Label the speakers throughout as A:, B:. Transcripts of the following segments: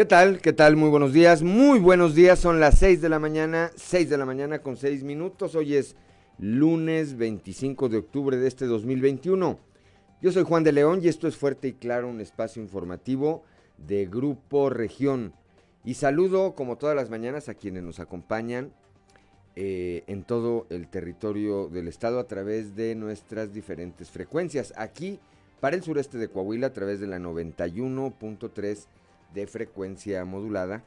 A: ¿Qué tal? ¿Qué tal? Muy buenos días. Muy buenos días. Son las 6 de la mañana, 6 de la mañana con 6 minutos. Hoy es lunes 25 de octubre de este 2021. Yo soy Juan de León y esto es Fuerte y Claro, un espacio informativo de Grupo Región. Y saludo, como todas las mañanas, a quienes nos acompañan eh, en todo el territorio del estado a través de nuestras diferentes frecuencias. Aquí, para el sureste de Coahuila, a través de la 91.3 de frecuencia modulada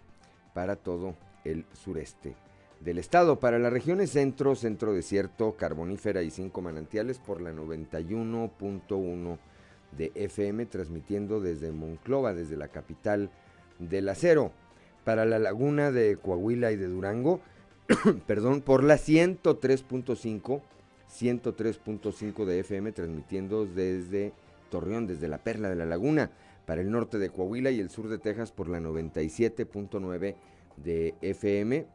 A: para todo el sureste del estado. Para las regiones centro, centro desierto, carbonífera y cinco manantiales por la 91.1 de FM, transmitiendo desde Monclova, desde la capital del acero. Para la laguna de Coahuila y de Durango, perdón, por la 103.5, 103.5 de FM, transmitiendo desde Torreón, desde la Perla de la Laguna para el norte de Coahuila y el sur de Texas por la 97.9 de FM,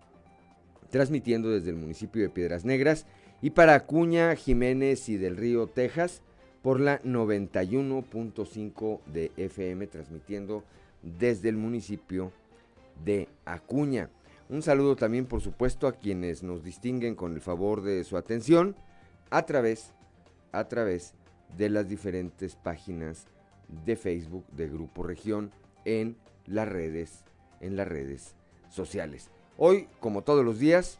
A: transmitiendo desde el municipio de Piedras Negras, y para Acuña, Jiménez y del Río, Texas, por la 91.5 de FM, transmitiendo desde el municipio de Acuña. Un saludo también, por supuesto, a quienes nos distinguen con el favor de su atención a través, a través de las diferentes páginas de Facebook de Grupo Región en las redes, en las redes sociales. Hoy, como todos los días,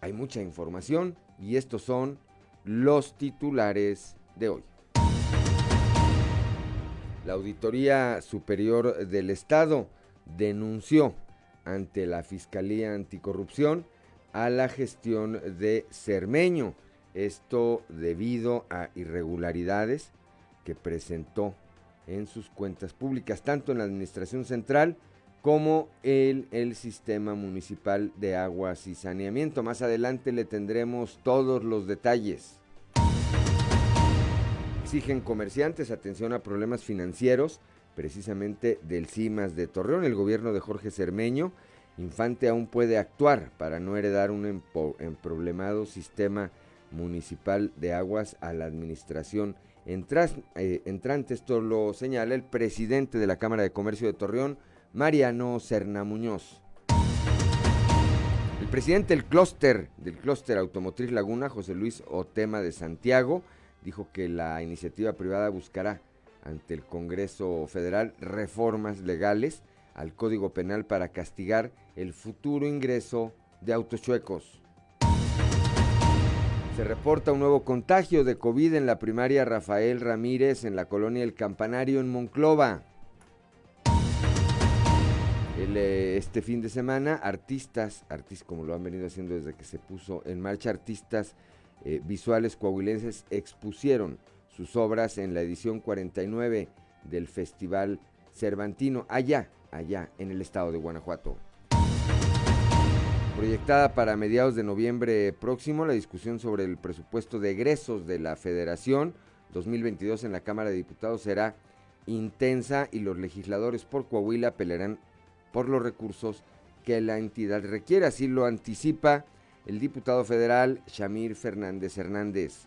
A: hay mucha información y estos son los titulares de hoy. La Auditoría Superior del Estado denunció ante la Fiscalía Anticorrupción a la gestión de Cermeño. Esto debido a irregularidades que presentó en sus cuentas públicas, tanto en la Administración Central como en el Sistema Municipal de Aguas y Saneamiento. Más adelante le tendremos todos los detalles. Exigen comerciantes atención a problemas financieros, precisamente del CIMAS de Torreón. El gobierno de Jorge Cermeño, Infante aún puede actuar para no heredar un emproblemado sistema municipal de aguas a la administración eh, entrante. Esto lo señala el presidente de la Cámara de Comercio de Torreón, Mariano Serna Muñoz. El presidente del clúster, del clúster automotriz Laguna, José Luis Otema de Santiago, dijo que la iniciativa privada buscará ante el Congreso Federal reformas legales al Código Penal para castigar el futuro ingreso de autos chuecos. Se reporta un nuevo contagio de COVID en la primaria Rafael Ramírez en la colonia El Campanario en Monclova. Eh, este fin de semana, artistas, artistas como lo han venido haciendo desde que se puso en marcha, artistas eh, visuales coahuilenses expusieron sus obras en la edición 49 del Festival Cervantino, allá, allá en el estado de Guanajuato. Proyectada para mediados de noviembre próximo, la discusión sobre el presupuesto de egresos de la Federación 2022 en la Cámara de Diputados será intensa y los legisladores por Coahuila pelearán por los recursos que la entidad requiere. Así lo anticipa el diputado federal Shamir Fernández Hernández.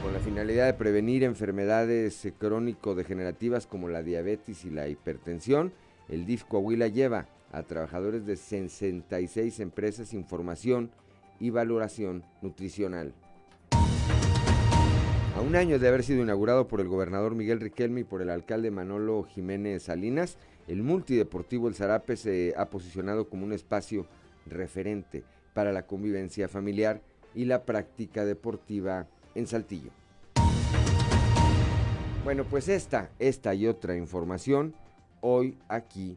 A: Con la finalidad de prevenir enfermedades crónico-degenerativas como la diabetes y la hipertensión, el DIF Coahuila lleva a trabajadores de 66 empresas información y valoración nutricional. A un año de haber sido inaugurado por el gobernador Miguel Riquelme y por el alcalde Manolo Jiménez Salinas, el multideportivo El Zarape se ha posicionado como un espacio referente para la convivencia familiar y la práctica deportiva en Saltillo. Bueno, pues esta, esta y otra información hoy aquí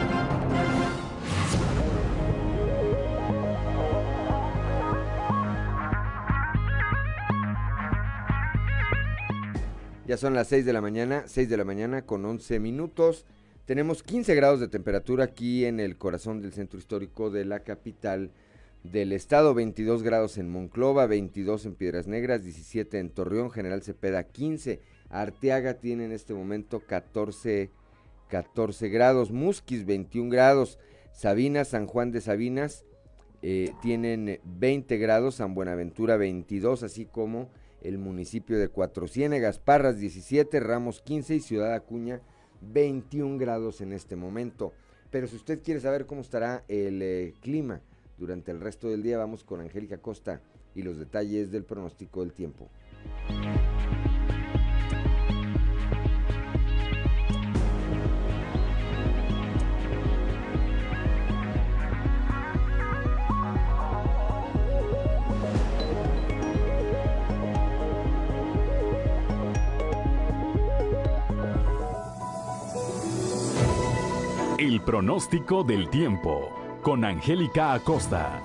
A: Ya son las 6 de la mañana, 6 de la mañana con 11 minutos. Tenemos 15 grados de temperatura aquí en el corazón del centro histórico de la capital del estado, 22 grados en Monclova, 22 en Piedras Negras, 17 en Torreón, General Cepeda 15, Arteaga tiene en este momento 14, 14 grados, Musquis 21 grados, Sabinas, San Juan de Sabinas eh, tienen 20 grados, San Buenaventura 22, así como el municipio de Cuatro Ciénegas, Parras 17, Ramos 15 y Ciudad Acuña 21 grados en este momento. Pero si usted quiere saber cómo estará el eh, clima durante el resto del día, vamos con Angélica Costa y los detalles del pronóstico del tiempo.
B: Pronóstico del tiempo con Angélica Acosta.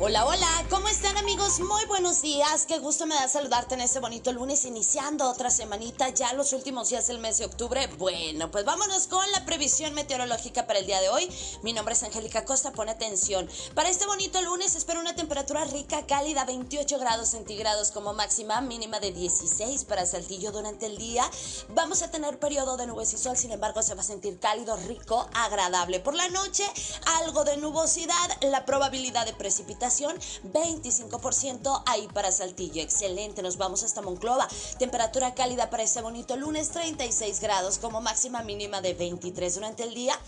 C: Hola, hola, ¿cómo están amigos? Muy buenos días, qué gusto me da saludarte en este bonito lunes, iniciando otra semanita, ya los últimos días del mes de octubre. Bueno, pues vámonos con la previsión meteorológica para el día de hoy. Mi nombre es Angélica Costa, pone atención. Para este bonito lunes espero una temperatura rica, cálida, 28 grados centígrados como máxima, mínima de 16 para Saltillo durante el día. Vamos a tener periodo de nubes y sol, sin embargo se va a sentir cálido, rico, agradable. Por la noche, algo de nubosidad, la probabilidad de precipitación 25% ahí para Saltillo. Excelente, nos vamos hasta Monclova. Temperatura cálida para este bonito lunes, 36 grados como máxima mínima de 23 durante el día.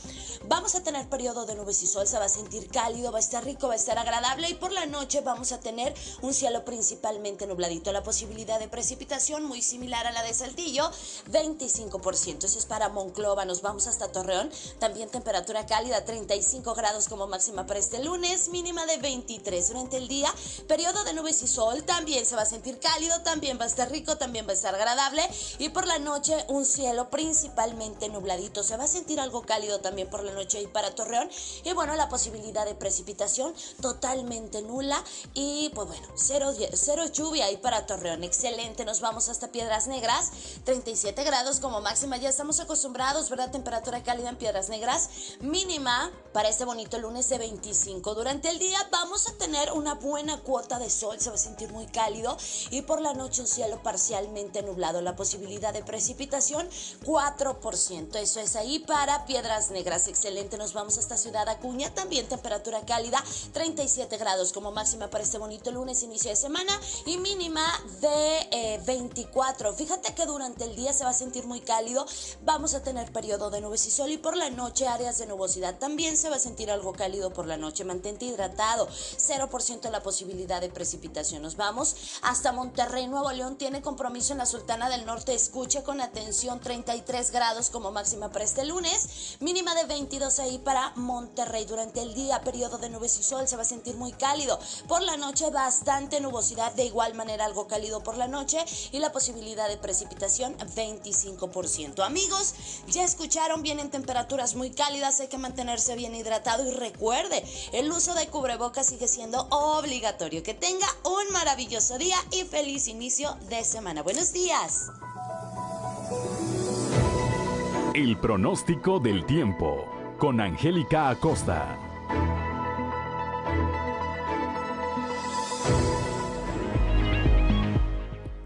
C: Vamos a tener periodo de nubes y sol, se va a sentir cálido, va a estar rico, va a estar agradable y por la noche vamos a tener un cielo principalmente nubladito. La posibilidad de precipitación muy similar a la de Saltillo, 25%. Eso es para Monclova, nos vamos hasta Torreón. También temperatura cálida, 35 grados como máxima para este lunes, mínima de 23 durante el día. Periodo de nubes y sol, también se va a sentir cálido, también va a estar rico, también va a estar agradable. Y por la noche un cielo principalmente nubladito. Se va a sentir algo cálido también por la noche y para Torreón. Y bueno, la posibilidad de precipitación totalmente nula. Y pues bueno, cero, cero lluvia ahí para Torreón. Excelente, nos vamos hasta Piedras Negras. 37 grados como máxima, ya estamos acostumbrados, ¿verdad? Temperatura cálida en Piedras Negras. Mínima para este bonito lunes de 25. Durante el día vamos a tener una buena cuota de sol, se va a sentir muy cálido y por la noche un cielo parcialmente nublado. La posibilidad de precipitación 4%. Eso es ahí para Piedras Negras. Excelente, nos vamos a esta ciudad Acuña. También temperatura cálida, 37 grados como máxima para este bonito lunes, inicio de semana y mínima de 24. Eh, Fíjate que durante el día se va a sentir muy cálido. Vamos a tener periodo de nubes y sol y por la noche áreas de nubosidad. También se va a sentir algo cálido por la noche. Mantente hidratado. 0% la posibilidad de precipitación. Nos vamos hasta Monterrey, Nuevo León. Tiene compromiso en la Sultana del Norte. Escuche con atención 33 grados como máxima para este lunes. Mínima de 22 ahí para Monterrey. Durante el día, periodo de nubes y sol, se va a sentir muy cálido. Por la noche, bastante nubosidad. De igual manera, algo cálido por la noche. Y la posibilidad de precipitación, 25%. Amigos, ya escucharon, vienen temperaturas muy cálidas. Hay que mantenerse bien hidratado. Y recuerde, el uso de cubrebocas sigue siendo obligatorio. Que tenga un maravilloso día y feliz inicio de semana. Buenos días.
B: El pronóstico del tiempo con Angélica Acosta.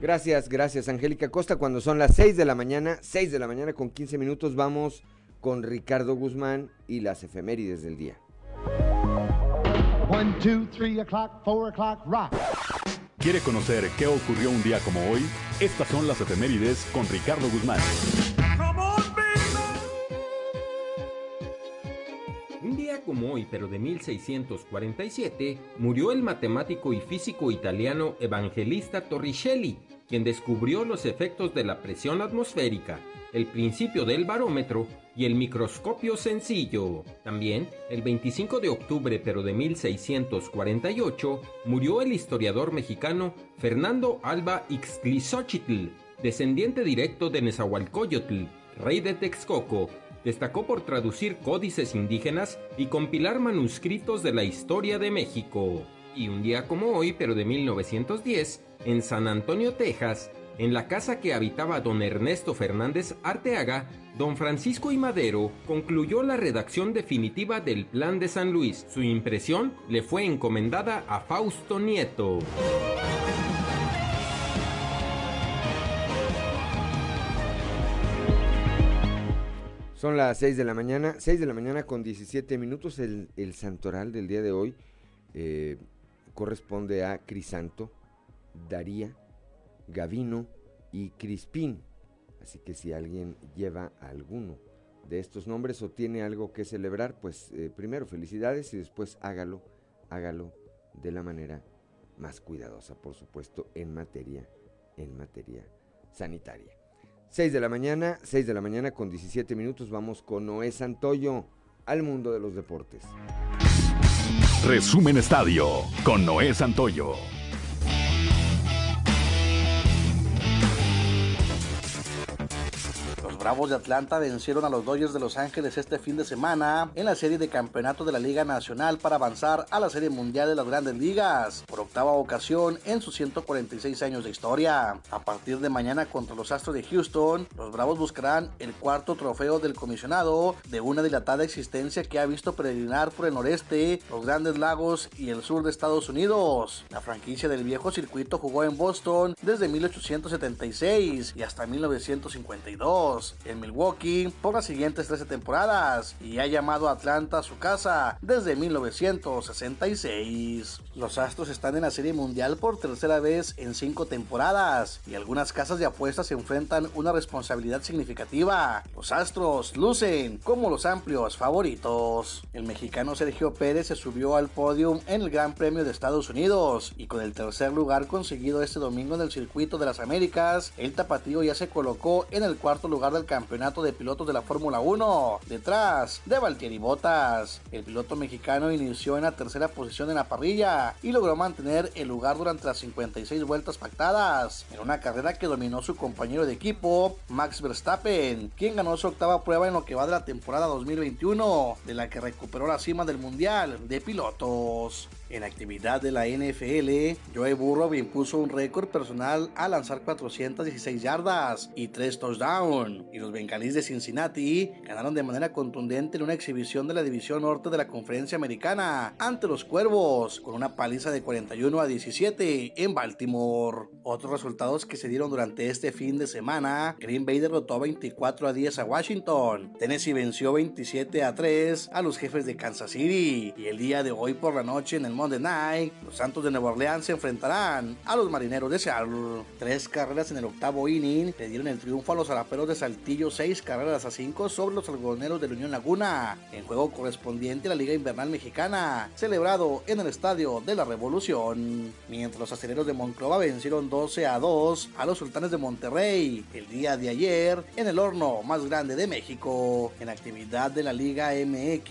A: Gracias, gracias Angélica Acosta. Cuando son las 6 de la mañana, 6 de la mañana con 15 minutos, vamos con Ricardo Guzmán y las efemérides del día.
B: One, two, three o'clock, four o'clock, rock. ¿Quiere conocer qué ocurrió un día como hoy? Estas son las efemérides con Ricardo Guzmán.
D: Un día como hoy, pero de 1647, murió el matemático y físico italiano Evangelista Torricelli, quien descubrió los efectos de la presión atmosférica el principio del barómetro y el microscopio sencillo. También, el 25 de octubre pero de 1648, murió el historiador mexicano Fernando Alba Ixtlizóchitl, descendiente directo de Nezahualcóyotl, rey de Texcoco. Destacó por traducir códices indígenas y compilar manuscritos de la historia de México. Y un día como hoy, pero de 1910, en San Antonio, Texas, en la casa que habitaba don Ernesto Fernández Arteaga, don Francisco y Madero concluyó la redacción definitiva del Plan de San Luis. Su impresión le fue encomendada a Fausto Nieto.
A: Son las 6 de la mañana, 6 de la mañana con 17 minutos. El, santoral del día de hoy eh, corresponde a Crisanto, Daría, Gavino y Crispín. Así que si alguien lleva alguno de estos nombres o tiene algo que celebrar, pues eh, primero felicidades y después hágalo, hágalo de la manera más cuidadosa, por supuesto, en materia, en materia sanitaria. 6 de la mañana, 6 de la mañana con 17 minutos, vamos con Noé Santoyo al mundo de los deportes.
B: Resumen Estadio con Noé Santoyo.
E: Bravos de Atlanta vencieron a los Dodgers de Los Ángeles este fin de semana en la serie de campeonato de la Liga Nacional para avanzar a la Serie Mundial de las Grandes Ligas por octava ocasión en sus 146 años de historia. A partir de mañana contra los Astros de Houston, los Bravos buscarán el cuarto trofeo del comisionado de una dilatada existencia que ha visto peregrinar por el noreste, los Grandes Lagos y el sur de Estados Unidos. La franquicia del viejo circuito jugó en Boston desde 1876 y hasta 1952 en Milwaukee por las siguientes 13 temporadas y ha llamado a Atlanta su casa desde 1966. Los Astros están en la Serie Mundial por tercera vez en cinco temporadas y algunas casas de apuestas se enfrentan una responsabilidad significativa. Los Astros lucen como los amplios favoritos. El mexicano Sergio Pérez se subió al podio en el Gran Premio de Estados Unidos y con el tercer lugar conseguido este domingo en el Circuito de las Américas, el tapatío ya se colocó en el cuarto lugar del campeonato de pilotos de la Fórmula 1, detrás de Valtteri Bottas. El piloto mexicano inició en la tercera posición en la parrilla y logró mantener el lugar durante las 56 vueltas pactadas, en una carrera que dominó su compañero de equipo, Max Verstappen, quien ganó su octava prueba en lo que va de la temporada 2021, de la que recuperó la cima del Mundial de Pilotos. En actividad de la NFL, Joe Burrow impuso un récord personal al lanzar 416 yardas y 3 touchdowns, y los Bengalíes de Cincinnati ganaron de manera contundente en una exhibición de la División Norte de la Conferencia Americana ante los Cuervos, con una paliza de 41 a 17 en Baltimore. Otros resultados que se dieron durante este fin de semana, Green Bay derrotó 24 a 10 a Washington, Tennessee venció 27 a 3 a los jefes de Kansas City, y el día de hoy por la noche en el Monday Night, los Santos de Nueva Orleans se enfrentarán a los Marineros de Seattle. Tres carreras en el octavo inning le dieron el triunfo a los Araperos de Saltillo, seis carreras a cinco sobre los algodoneros de la Unión Laguna, en juego correspondiente a la Liga Invernal Mexicana, celebrado en el Estadio de la Revolución. Mientras los aceleros de Monclova vencieron 12 a 2 a los Sultanes de Monterrey el día de ayer en el horno más grande de México. En actividad de la Liga MX,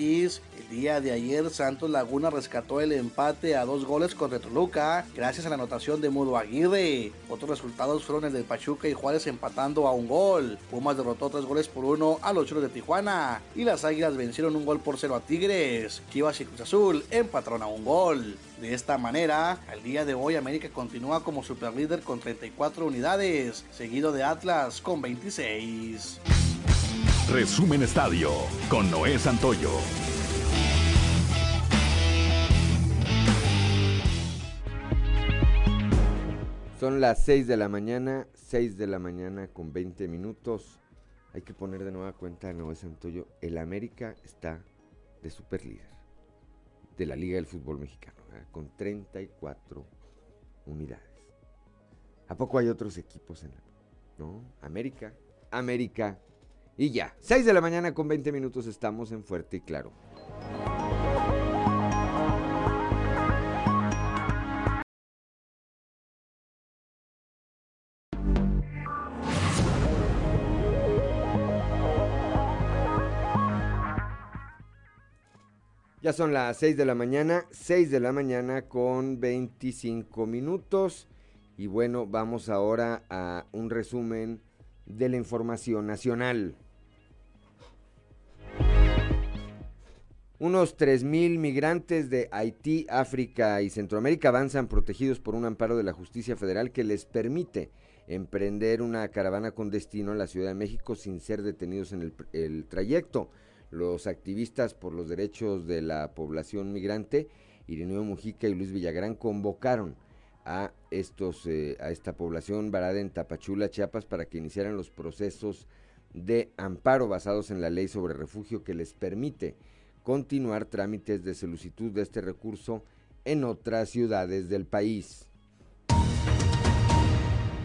E: el día de ayer Santos Laguna rescató el empate a dos goles contra Toluca gracias a la anotación de Mudo Aguirre. Otros resultados fueron el de Pachuca y Juárez empatando a un gol. Pumas derrotó tres goles por uno a los Choros de Tijuana y las Águilas vencieron un gol por cero a Tigres. Chivas y Cruz Azul empataron a un gol. De esta manera, al día de hoy América continúa como superlíder con 34 unidades, seguido de Atlas con 26.
B: Resumen Estadio con Noé Santoyo.
A: Son las 6 de la mañana, 6 de la mañana con 20 minutos. Hay que poner de nueva cuenta a Noé Santoyo. El América está de super líder de la Liga del Fútbol Mexicano, con 34 unidades. ¿A poco hay otros equipos en la... América, América y ya. 6 de la mañana con 20 minutos estamos en Fuerte y Claro. Ya son las 6 de la mañana, 6 de la mañana con 25 minutos. Y bueno, vamos ahora a un resumen de la información nacional. Unos 3.000 migrantes de Haití, África y Centroamérica avanzan protegidos por un amparo de la justicia federal que les permite emprender una caravana con destino a la Ciudad de México sin ser detenidos en el, el trayecto. Los activistas por los derechos de la población migrante, Irineo Mujica y Luis Villagrán, convocaron a, estos, eh, a esta población varada en Tapachula, Chiapas, para que iniciaran los procesos de amparo basados en la ley sobre refugio que les permite continuar trámites de solicitud de este recurso en otras ciudades del país.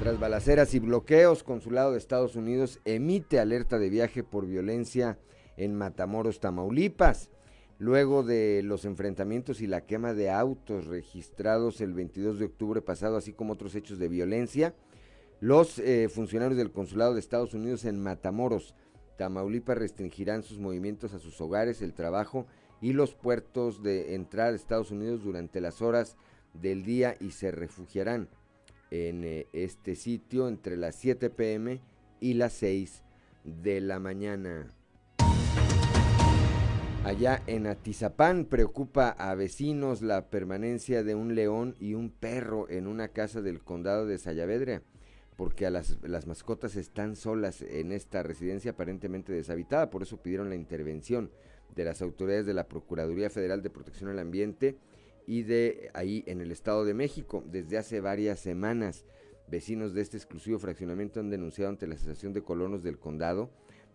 A: Tras balaceras y bloqueos, Consulado de Estados Unidos emite alerta de viaje por violencia en Matamoros, Tamaulipas. Luego de los enfrentamientos y la quema de autos registrados el 22 de octubre pasado, así como otros hechos de violencia, los eh, funcionarios del Consulado de Estados Unidos en Matamoros, Tamaulipas, restringirán sus movimientos a sus hogares, el trabajo y los puertos de entrada a Estados Unidos durante las horas del día y se refugiarán en eh, este sitio entre las 7 pm y las 6 de la mañana. Allá en Atizapán preocupa a vecinos la permanencia de un león y un perro en una casa del condado de Sayavedra, porque a las, las mascotas están solas en esta residencia aparentemente deshabitada, por eso pidieron la intervención de las autoridades de la Procuraduría Federal de Protección al Ambiente y de ahí en el Estado de México. Desde hace varias semanas, vecinos de este exclusivo fraccionamiento han denunciado ante la Asociación de Colonos del Condado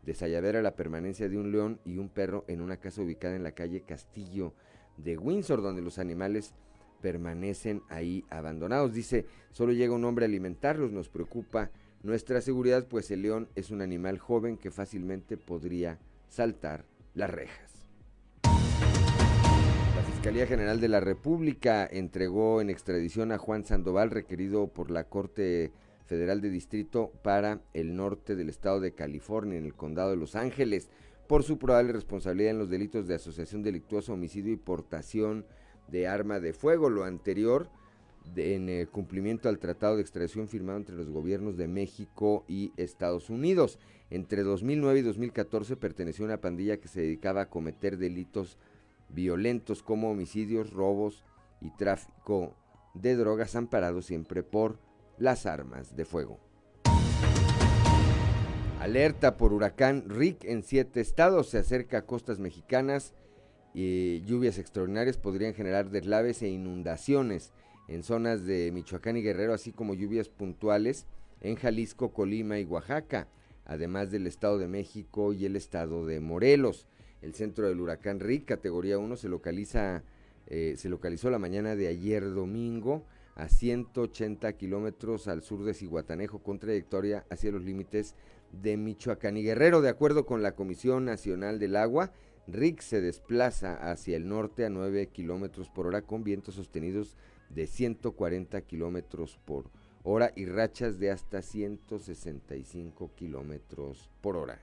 A: de Sayavera la permanencia de un león y un perro en una casa ubicada en la calle Castillo de Windsor, donde los animales permanecen ahí abandonados. Dice, solo llega un hombre a alimentarlos, nos preocupa nuestra seguridad, pues el león es un animal joven que fácilmente podría saltar las rejas. Fiscalía General de la República entregó en extradición a Juan Sandoval, requerido por la Corte Federal de Distrito para el norte del estado de California, en el condado de Los Ángeles, por su probable responsabilidad en los delitos de asociación delictuosa, homicidio y portación de arma de fuego. Lo anterior en el cumplimiento al tratado de extradición firmado entre los gobiernos de México y Estados Unidos. Entre 2009 y 2014 perteneció a una pandilla que se dedicaba a cometer delitos violentos como homicidios, robos y tráfico de drogas amparados siempre por las armas de fuego. Alerta por huracán Rick en siete estados, se acerca a costas mexicanas y lluvias extraordinarias podrían generar deslaves e inundaciones en zonas de Michoacán y Guerrero, así como lluvias puntuales en Jalisco, Colima y Oaxaca, además del Estado de México y el Estado de Morelos. El centro del huracán Rick, categoría 1, se localiza, eh, se localizó la mañana de ayer domingo a 180 kilómetros al sur de Cihuatanejo, con trayectoria hacia los límites de Michoacán y Guerrero. De acuerdo con la Comisión Nacional del Agua, Rick se desplaza hacia el norte a 9 kilómetros por hora con vientos sostenidos de 140 kilómetros por hora y rachas de hasta 165 kilómetros por hora.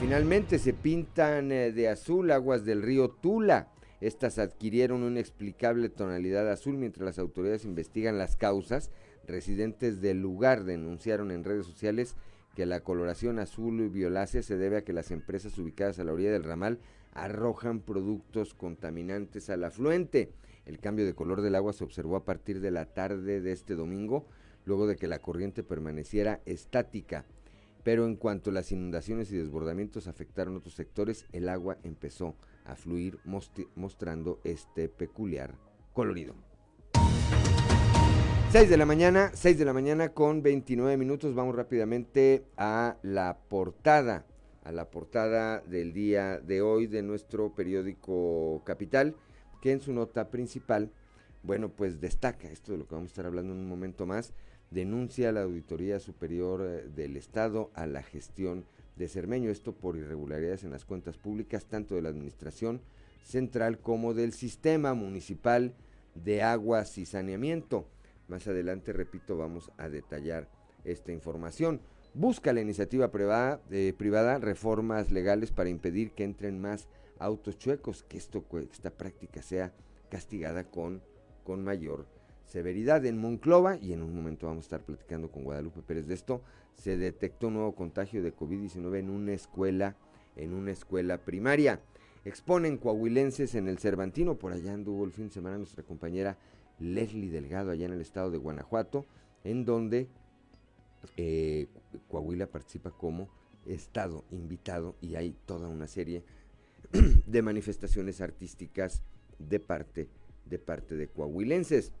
A: Finalmente se pintan eh, de azul aguas del río Tula. Estas adquirieron una inexplicable tonalidad azul mientras las autoridades investigan las causas. Residentes del lugar denunciaron en redes sociales que la coloración azul y violácea se debe a que las empresas ubicadas a la orilla del ramal arrojan productos contaminantes al afluente. El cambio de color del agua se observó a partir de la tarde de este domingo, luego de que la corriente permaneciera estática. Pero en cuanto las inundaciones y desbordamientos afectaron otros sectores, el agua empezó a fluir mostrando este peculiar colorido. 6 de la mañana, 6 de la mañana con 29 minutos. Vamos rápidamente a la portada, a la portada del día de hoy de nuestro periódico Capital, que en su nota principal, bueno, pues destaca esto de lo que vamos a estar hablando en un momento más denuncia a la Auditoría Superior eh, del Estado a la gestión de Cermeño, esto por irregularidades en las cuentas públicas, tanto de la Administración Central como del Sistema Municipal de Aguas y Saneamiento. Más adelante, repito, vamos a detallar esta información. Busca la iniciativa privada, eh, privada reformas legales para impedir que entren más autos chuecos, que esto, esta práctica sea castigada con, con mayor severidad en Monclova, y en un momento vamos a estar platicando con Guadalupe Pérez de esto, se detectó un nuevo contagio de COVID-19 en una escuela, en una escuela primaria. exponen coahuilenses en el Cervantino. Por allá anduvo el fin de semana nuestra compañera Leslie Delgado, allá en el estado de Guanajuato, en donde eh, Coahuila participa como estado invitado y hay toda una serie de manifestaciones artísticas de parte de parte de coahuilenses.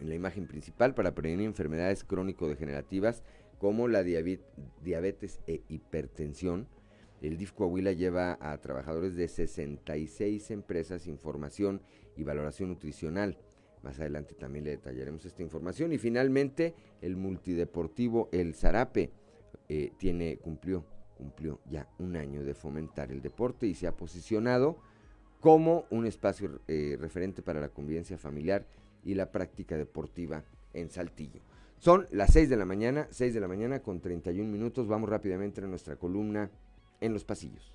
A: En la imagen principal para prevenir enfermedades crónico-degenerativas como la diabetes e hipertensión, el DIF Coahuila lleva a trabajadores de 66 empresas información y valoración nutricional. Más adelante también le detallaremos esta información. Y finalmente, el multideportivo El Zarape eh, tiene, cumplió, cumplió ya un año de fomentar el deporte y se ha posicionado como un espacio eh, referente para la convivencia familiar y la práctica deportiva en Saltillo. Son las 6 de la mañana, 6 de la mañana con 31 minutos. Vamos rápidamente a nuestra columna en los pasillos.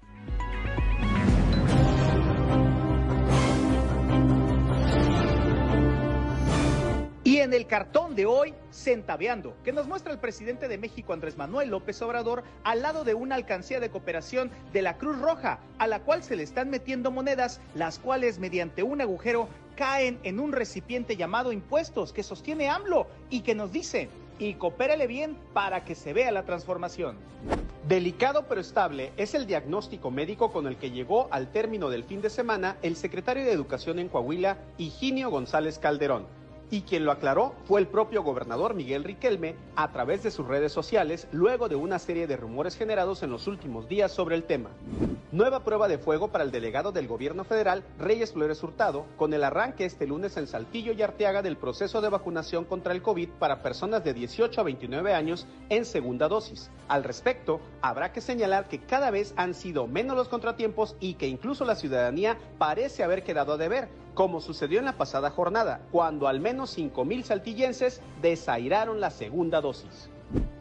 F: Y en el cartón de hoy, Centaveando, que nos muestra el presidente de México Andrés Manuel López Obrador al lado de una alcancía de cooperación de la Cruz Roja, a la cual se le están metiendo monedas, las cuales mediante un agujero caen en un recipiente llamado impuestos que sostiene AMLO y que nos dice, y coopérale bien para que se vea la transformación. Delicado pero estable es el diagnóstico médico con el que llegó al término del fin de semana el secretario de Educación en Coahuila, Higinio González Calderón y quien lo aclaró fue el propio gobernador Miguel Riquelme a través de sus redes sociales luego de una serie de rumores generados en los últimos días sobre el tema. Nueva prueba de fuego para el delegado del gobierno federal, Reyes Flores Hurtado, con el arranque este lunes en Saltillo y Arteaga del proceso de vacunación contra el COVID para personas de 18 a 29 años en segunda dosis. Al respecto, habrá que señalar que cada vez han sido menos los contratiempos y que incluso la ciudadanía parece haber quedado a deber, como sucedió en la pasada jornada, cuando al menos 5.000 saltillenses desairaron la segunda dosis.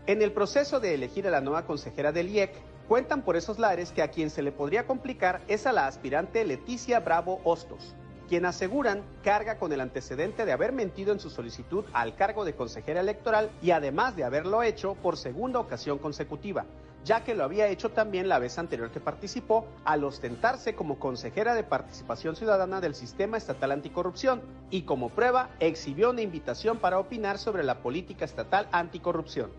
F: En el proceso de elegir a la nueva consejera del IEC, cuentan por esos lares que a quien se le podría complicar es a la aspirante Leticia Bravo Hostos, quien aseguran carga con el antecedente de haber mentido en su solicitud al cargo de consejera electoral y además de haberlo hecho por segunda ocasión consecutiva, ya que lo había hecho también la vez anterior que participó al ostentarse como consejera de participación ciudadana del Sistema Estatal Anticorrupción y como prueba exhibió una invitación para opinar sobre la política estatal anticorrupción.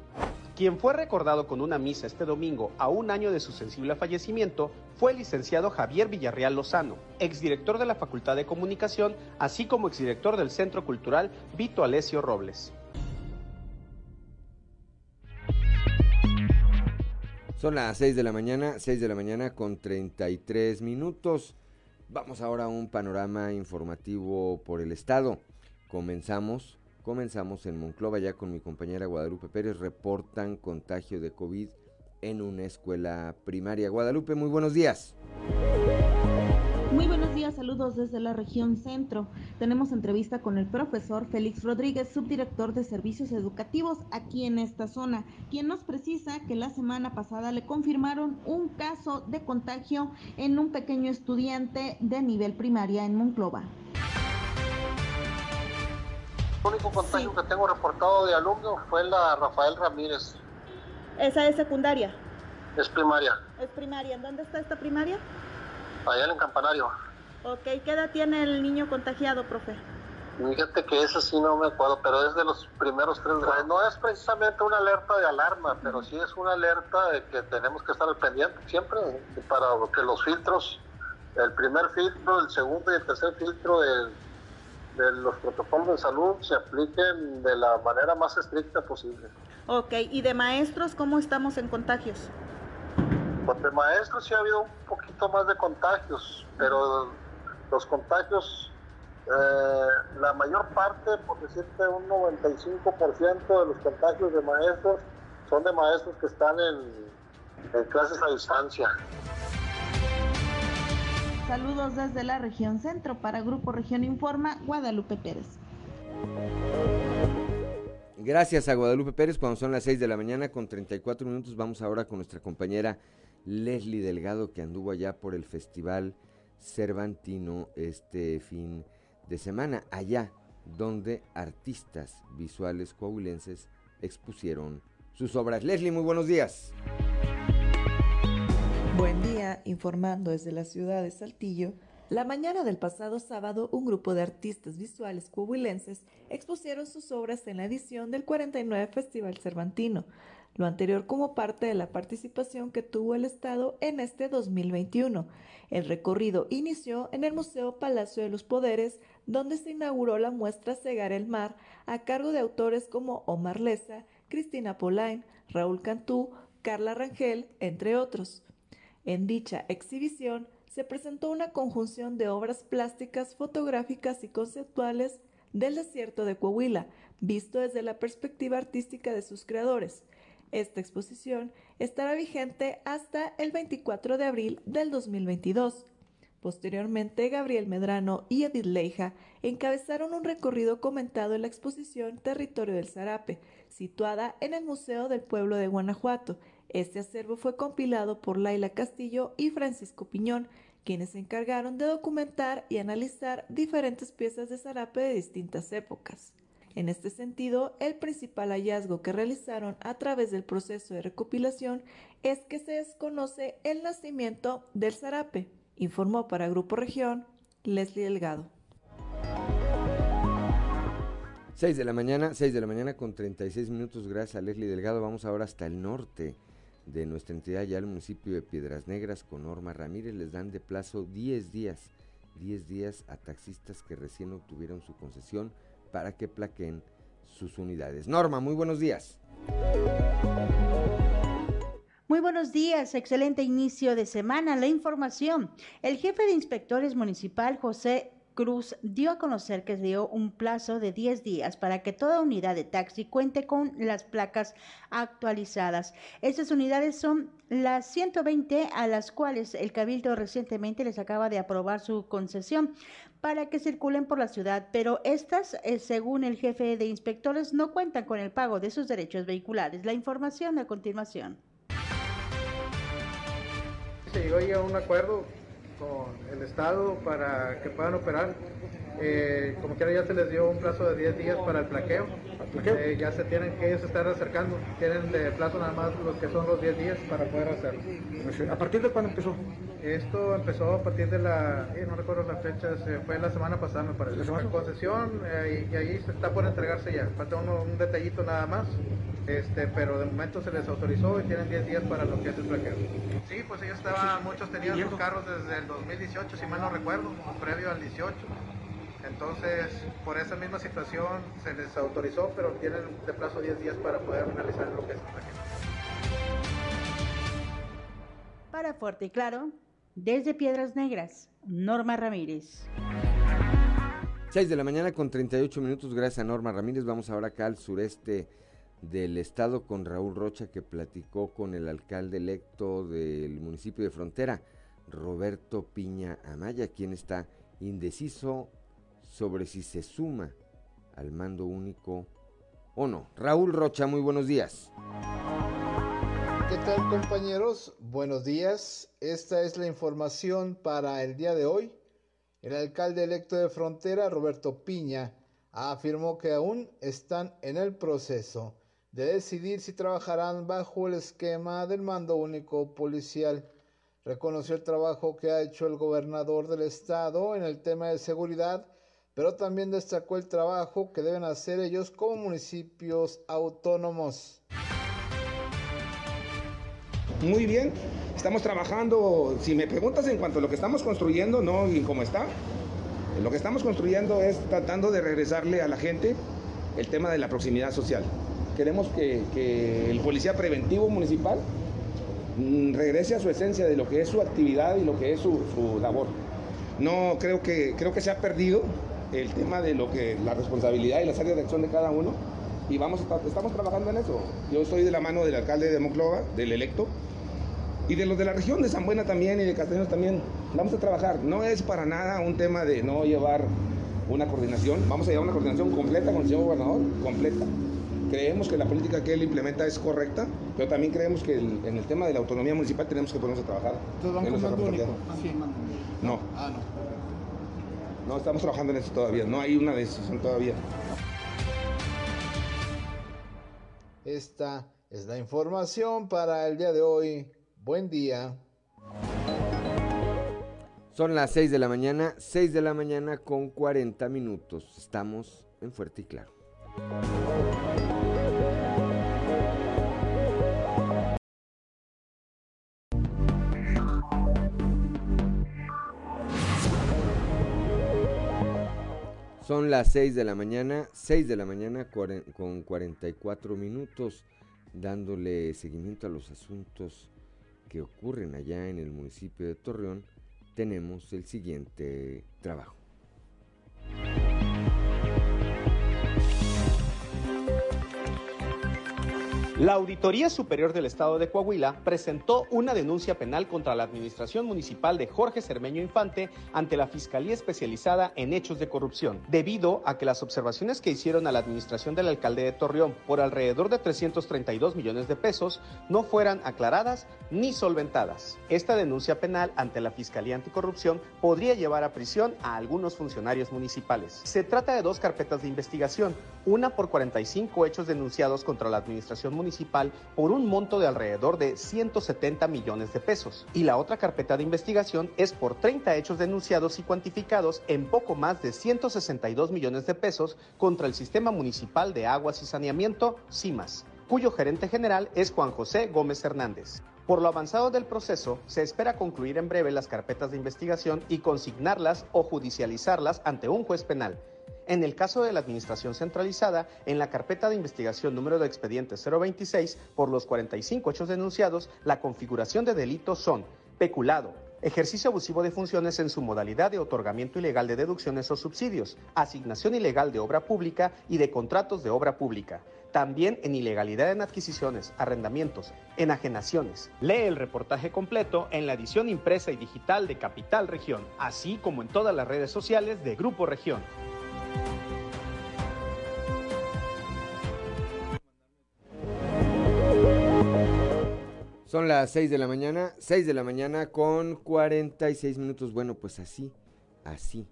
F: Quien fue recordado con una misa este domingo a un año de su sensible fallecimiento fue el licenciado Javier Villarreal Lozano, exdirector de la Facultad de Comunicación, así como exdirector del Centro Cultural Vito Alessio Robles.
A: Son las 6 de la mañana, 6 de la mañana con 33 minutos. Vamos ahora a un panorama informativo por el estado. Comenzamos, comenzamos en Monclova ya con mi compañera Guadalupe Pérez. Reportan contagio de COVID en una escuela primaria. Guadalupe, muy buenos días.
G: Muy buenos días, saludos desde la región centro. Tenemos entrevista con el profesor Félix Rodríguez, subdirector de servicios educativos aquí en esta zona, quien nos precisa que la semana pasada le confirmaron un caso de contagio en un pequeño estudiante de nivel primaria en Monclova.
H: El único contagio que tengo reportado de alumno fue la Rafael Ramírez.
G: ¿Esa es secundaria?
H: Es primaria.
G: Es primaria. ¿En dónde está esta primaria?
H: Allá en el campanario.
G: Ok, ¿qué edad tiene el niño contagiado, profe?
H: Fíjate que eso sí no me acuerdo, pero es de los primeros tres grados. No es precisamente una alerta de alarma, pero sí es una alerta de que tenemos que estar al pendiente siempre para que los filtros, el primer filtro, el segundo y el tercer filtro de, de los protocolos de salud se apliquen de la manera más estricta posible.
G: Ok, ¿y de maestros cómo estamos en contagios?
H: Pues de maestros sí ha habido un poquito más de contagios, pero los contagios, eh, la mayor parte, por decirte un 95% de los contagios de maestros son de maestros que están en, clases a distancia.
G: Saludos desde la región centro para Grupo Región Informa, Guadalupe Pérez.
A: Gracias a Guadalupe Pérez, cuando son las 6 de la mañana con 34 minutos, vamos ahora con nuestra compañera Leslie Delgado, que anduvo allá por el Festival Cervantino este fin de semana, allá donde artistas visuales coahuilenses expusieron sus obras. Leslie, muy buenos días.
I: Buen día, informando desde la ciudad de Saltillo. La mañana del pasado sábado, un grupo de artistas visuales coahuilenses expusieron sus obras en la edición del 49 Festival Cervantino, lo anterior como parte de la participación que tuvo el Estado en este 2021. El recorrido inició en el Museo Palacio de los Poderes, donde se inauguró la muestra Cegar el Mar, a cargo de autores como Omar Leza, Cristina Polain, Raúl Cantú, Carla Rangel, entre otros. En dicha exhibición se presentó una conjunción de obras plásticas, fotográficas y conceptuales del desierto de Coahuila, visto desde la perspectiva artística de sus creadores. Esta exposición estará vigente hasta el 24 de abril del 2022. Posteriormente, Gabriel Medrano y Edith Leija encabezaron un recorrido comentado en la exposición Territorio del Zarape, situada en el Museo del Pueblo de Guanajuato, este acervo fue compilado por Laila Castillo y Francisco Piñón, quienes se encargaron de documentar y analizar diferentes piezas de zarape de distintas épocas. En este sentido, el principal hallazgo que realizaron a través del proceso de recopilación es que se desconoce el nacimiento del zarape, informó para Grupo Región Leslie Delgado.
A: 6 de la mañana, 6 de la mañana con 36 minutos, gracias a Leslie Delgado. Vamos ahora hasta el norte de nuestra entidad, ya el municipio de Piedras Negras, con Norma Ramírez, les dan de plazo 10 días, 10 días a taxistas que recién obtuvieron su concesión para que plaquen sus unidades. Norma, muy buenos días.
J: Muy buenos días, excelente inicio de semana. La información. El jefe de inspectores municipal, José Cruz dio a conocer que dio un plazo de 10 días para que toda unidad de taxi cuente con las placas actualizadas. Estas unidades son las 120 a las cuales el Cabildo recientemente les acaba de aprobar su concesión para que circulen por la ciudad, pero estas, eh, según el jefe de inspectores, no cuentan con el pago de sus derechos vehiculares. La información a continuación.
K: Se llegó a un acuerdo con el Estado para que puedan operar. Eh, como quiera ya se les dio un plazo de 10 días para el plaqueo. Eh, ya se tienen que ellos estar acercando. Tienen de plazo nada más los que son los 10 días para poder hacerlo.
L: ¿A partir de cuándo empezó?
K: Esto empezó a partir de la, eh, no recuerdo las fechas, fue la semana pasada me parece. La concesión y, ahí se está por entregarse ya. Falta un detallito nada más. Este, pero de momento se les autorizó y tienen 10 días para lo que es el plaqueo. Sí, pues ellos estaban, muchos tenían sus carros desde el 2018, si mal no recuerdo, previo al 18. Entonces, por esa misma situación se les autorizó, pero tienen de plazo 10 días para poder finalizar lo que es.
J: Para Fuerte y Claro, desde Piedras Negras, Norma Ramírez.
A: 6 de la mañana con 38 minutos, gracias a Norma Ramírez. Vamos ahora acá al sureste del Estado con Raúl Rocha, que platicó con el alcalde electo del municipio de Frontera, Roberto Piña Amaya, quien está indeciso sobre si se suma al mando único o no. Raúl Rocha, muy buenos días.
M: ¿Qué tal compañeros? Buenos días. Esta es la información para el día de hoy. El alcalde electo de Frontera, Roberto Piña, afirmó que aún están en el proceso de decidir si trabajarán bajo el esquema del mando único policial. Reconoció el trabajo que ha hecho el gobernador del estado en el tema de seguridad, pero también destacó el trabajo que deben hacer ellos como municipios autónomos.
L: Muy bien, estamos trabajando, si me preguntas en cuanto a lo que estamos construyendo, no y cómo está, lo que estamos construyendo es tratando de regresarle a la gente el tema de la proximidad social. Queremos que, el policía preventivo municipal regrese a su esencia de lo que es su actividad y lo que es su, labor. No creo que, creo que se ha perdido el tema de lo que la responsabilidad y las áreas de acción de cada uno y vamos estamos trabajando en eso. Yo estoy de la mano del alcalde de Moclova, del electo, y de los de la región de San Buena también y de Castellanos también. Vamos a trabajar. No es para nada un tema de no llevar una coordinación. Vamos a llevar una coordinación completa con el señor gobernador, completa. Creemos que la política que él implementa es correcta, pero también creemos que en el tema de la autonomía municipal tenemos que ponernos a trabajar.
K: Entonces van único.
L: Ah, no. Ah, no. No, estamos trabajando en eso todavía. No hay una decisión todavía.
M: Esta es la información para el día de hoy. Buen día.
A: Son las 6 de la mañana, 6 de la mañana con 40 minutos. Estamos en Fuerte y Claro. Son las 6 de la mañana, 6 de la mañana con 44 minutos, dándole seguimiento a los asuntos que ocurren allá en el municipio de Torreón, tenemos el siguiente trabajo.
F: La Auditoría Superior del Estado de Coahuila presentó una denuncia penal contra la Administración Municipal de Jorge Cermeño Infante ante la Fiscalía Especializada en Hechos de Corrupción, debido a que las observaciones que hicieron a la administración del alcalde de Torreón por alrededor de 332 millones de pesos no fueran aclaradas ni solventadas. Esta denuncia penal ante la Fiscalía Anticorrupción podría llevar a prisión a algunos funcionarios municipales. Se trata de dos carpetas de investigación, una por 45 hechos denunciados contra la Administración Municipal por un monto de alrededor de 170 millones de pesos. Y la otra carpeta de investigación es por 30 hechos denunciados y cuantificados en poco más de 162 millones de pesos contra el Sistema Municipal de Aguas y Saneamiento, CIMAS, cuyo gerente general es Juan José Gómez Hernández. Por lo avanzado del proceso, se espera concluir en breve las carpetas de investigación y consignarlas o judicializarlas ante un juez penal. En el caso de la Administración Centralizada, en la carpeta de investigación número de expediente 026, por los 45 hechos denunciados, la configuración de delitos son peculado, ejercicio abusivo de funciones en su modalidad de otorgamiento ilegal de deducciones o subsidios, asignación ilegal de obra pública y de contratos de obra pública. También en ilegalidad en adquisiciones, arrendamientos, enajenaciones. Lee el reportaje completo en la edición impresa y digital de Capital Región, así como en todas las redes sociales de Grupo Región.
A: Son las 6 de la mañana, 6 de la mañana con 46 minutos. Bueno, pues así, así